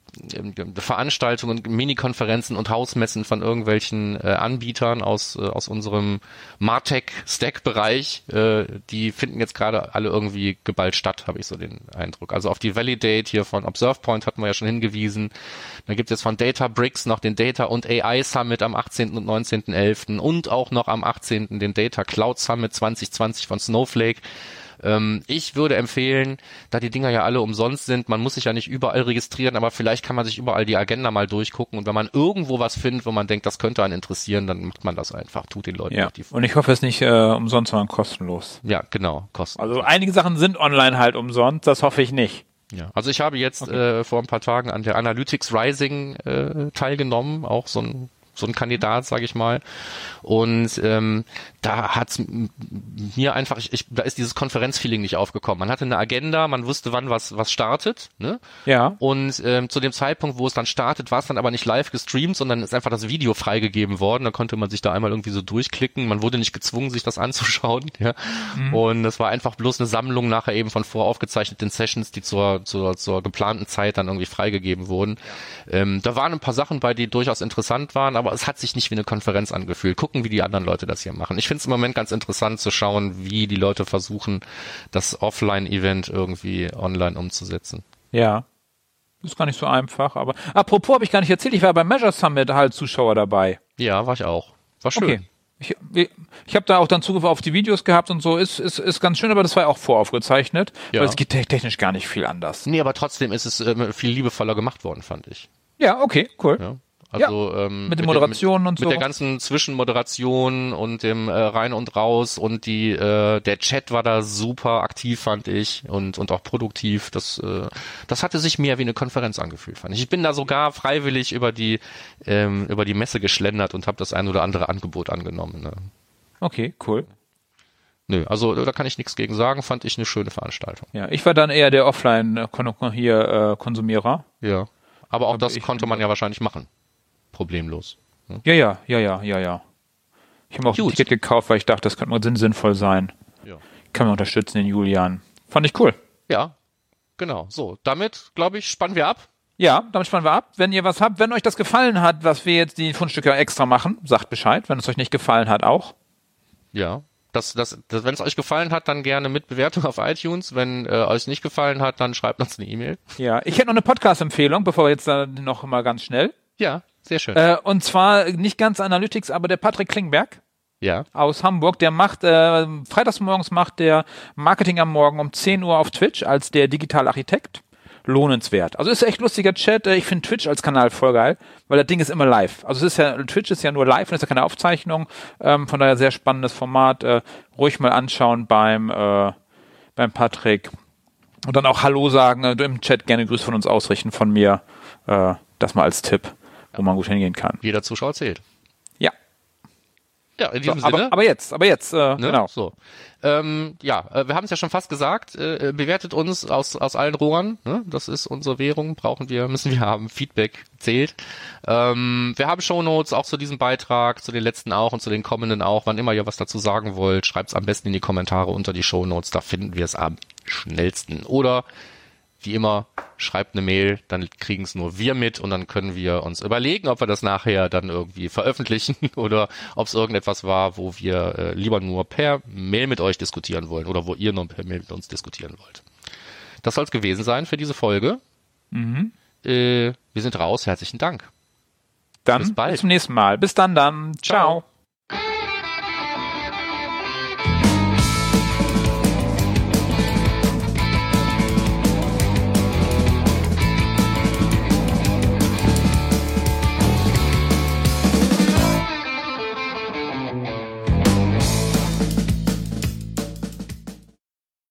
Speaker 1: Veranstaltungen, Mini-Konferenzen und Hausmessen von irgendwelchen äh, Anbietern aus äh, aus unserem Martech-Stack-Bereich, äh, die finden jetzt gerade alle irgendwie geballt statt, habe ich so den Eindruck. Also auf die Validate hier von ObservePoint hatten wir ja schon hingewiesen. Dann gibt es jetzt von Databricks noch den Data und AI Summit am 18. und 19.11. und auch noch am 18. den Data Cloud Summit 2020 von Snowflake. Ähm, ich würde empfehlen, da die Dinger ja alle umsonst sind, man muss sich ja nicht überall registrieren, aber vielleicht kann man sich überall die Agenda mal durchgucken und wenn man irgendwo was findet, wo man denkt, das könnte einen interessieren, dann macht man das einfach, tut den Leuten
Speaker 2: Ja.
Speaker 1: die
Speaker 2: Und ich hoffe, es ist nicht äh, umsonst, sondern kostenlos.
Speaker 1: Ja, genau, kosten.
Speaker 2: Also einige Sachen sind online halt umsonst, das hoffe ich nicht.
Speaker 1: Ja. Also ich habe jetzt äh, vor ein paar Tagen an der Analytics Rising äh, teilgenommen, auch so ein so ein Kandidat, sage ich mal. Und ähm, da hat's mir einfach, ich, ich, da ist dieses Konferenzfeeling nicht aufgekommen. Man hatte eine Agenda, man wusste, wann was was startet, ne?
Speaker 2: Ja.
Speaker 1: Und ähm, zu dem Zeitpunkt, wo es dann startet, war es dann aber nicht live gestreamt, sondern ist einfach das Video freigegeben worden. Da konnte man sich da einmal irgendwie so durchklicken. Man wurde nicht gezwungen, sich das anzuschauen. Ja? Und es war einfach bloß eine Sammlung nachher eben von voraufgezeichneten Sessions, die zur, zur, zur geplanten Zeit dann irgendwie freigegeben wurden. Ähm, da waren ein paar Sachen bei, die durchaus interessant waren, aber es hat sich nicht wie eine Konferenz angefühlt. Gucken, wie die anderen Leute das hier machen. Ich finde es im Moment ganz interessant zu schauen, wie die Leute versuchen, das Offline-Event irgendwie online umzusetzen.
Speaker 2: Ja. Ist gar nicht so einfach, aber apropos habe ich gar nicht erzählt, ich war beim Measure Summit halt Zuschauer dabei.
Speaker 1: Ja, war ich auch. War schön.
Speaker 2: Okay. Ich, ich habe da auch dann Zugriff auf die Videos gehabt und so, ist, ist, ist ganz schön, aber das war ja auch voraufgezeichnet,
Speaker 1: Ja.
Speaker 2: weil es geht te- technisch gar nicht viel anders.
Speaker 1: Nee, aber trotzdem ist es ähm, viel liebevoller gemacht worden, fand ich.
Speaker 2: Ja, okay, cool.
Speaker 1: Ja. Also ähm,
Speaker 2: Mit den
Speaker 1: der-
Speaker 2: Moderationen
Speaker 1: mit,
Speaker 2: und
Speaker 1: mit
Speaker 2: so.
Speaker 1: der ganzen Zwischenmoderation und dem äh, rein und raus und die äh, der Chat war da super aktiv fand ich und und auch produktiv. Das äh, das hatte sich mehr wie eine Konferenz angefühlt fand ich. Ich bin da sogar freiwillig über die ähm, über die Messe geschlendert und habe das ein oder andere Angebot angenommen. Ne?
Speaker 2: Okay, cool.
Speaker 1: Nö, also da kann ich nichts gegen sagen. Fand ich eine schöne Veranstaltung.
Speaker 2: Ja, ich war dann eher der Offline äh, hier äh, Konsumierer.
Speaker 1: Ja, aber auch
Speaker 2: Aber
Speaker 1: das konnte man ja wahrscheinlich machen. Problemlos.
Speaker 2: Ja, ja, ja, ja, ja, ja. Ich habe auch ein
Speaker 1: Gut.
Speaker 2: Ticket gekauft, weil ich dachte, das könnte mal sinn- sinnvoll sein.
Speaker 1: Ja.
Speaker 2: Kann man unterstützen, den Julian. Fand ich cool.
Speaker 1: Ja, genau. So, damit, glaube ich, spannen wir ab.
Speaker 2: Ja, damit spannen wir ab. Wenn ihr was habt, wenn euch das gefallen hat, was wir jetzt die Fundstücke extra machen, sagt Bescheid. Wenn es euch nicht gefallen hat, auch.
Speaker 1: Ja, das, das, das, wenn es euch gefallen hat, dann gerne mit Bewertung auf iTunes. Wenn äh, euch nicht gefallen hat, dann schreibt uns eine E-Mail.
Speaker 2: Ja, ich hätte noch eine Podcast-Empfehlung, bevor wir jetzt noch mal ganz schnell.
Speaker 1: Ja, sehr schön.
Speaker 2: Äh, und zwar nicht ganz Analytics, aber der Patrick Klingberg
Speaker 1: ja.
Speaker 2: aus Hamburg, der macht, äh, freitags morgens macht der Marketing am Morgen um 10 Uhr auf Twitch als der Digital Architekt. Lohnenswert. Also ist echt lustiger Chat. Äh, Ich finde Twitch als Kanal voll geil, weil das Ding ist immer live. Also es ist ja, Twitch ist ja nur live und ist ja keine Aufzeichnung. Ähm, von daher sehr spannendes Format. Äh, ruhig mal anschauen beim, äh, beim Patrick. Und dann auch Hallo sagen, äh, im Chat gerne Grüße von uns ausrichten, von mir. Äh, das mal als Tipp, wo man gut hingehen kann.
Speaker 1: Jeder Zuschauer zählt.
Speaker 2: Ja.
Speaker 1: Ja, in
Speaker 2: So,
Speaker 1: diesem Sinne.
Speaker 2: aber, aber jetzt, aber jetzt, äh,
Speaker 1: Ne?
Speaker 2: genau.
Speaker 1: So. Ähm, ja, äh, wir haben es ja schon fast gesagt. Äh, bewertet uns aus, aus allen Rohren. Ne? Das ist unsere Währung. Brauchen wir, müssen wir haben. Feedback zählt. Ähm, wir haben Shownotes auch zu diesem Beitrag, zu den letzten auch und zu den kommenden auch. Wann immer ihr was dazu sagen wollt, schreibt's am besten in die Kommentare unter die Shownotes. Da finden wir es am schnellsten. Oder wie immer, schreibt eine Mail, dann kriegen es nur wir mit und dann können wir uns überlegen, ob wir das nachher dann irgendwie veröffentlichen oder ob es irgendetwas war, wo wir äh, lieber nur per Mail mit euch diskutieren wollen oder wo ihr nur per Mail mit uns diskutieren wollt. Das soll es gewesen sein für diese Folge.
Speaker 2: Mhm.
Speaker 1: Äh, wir sind raus. Herzlichen Dank.
Speaker 2: Dann
Speaker 1: Bis bald.
Speaker 2: bis zum nächsten Mal. Bis dann dann. Ciao.
Speaker 1: Ciao.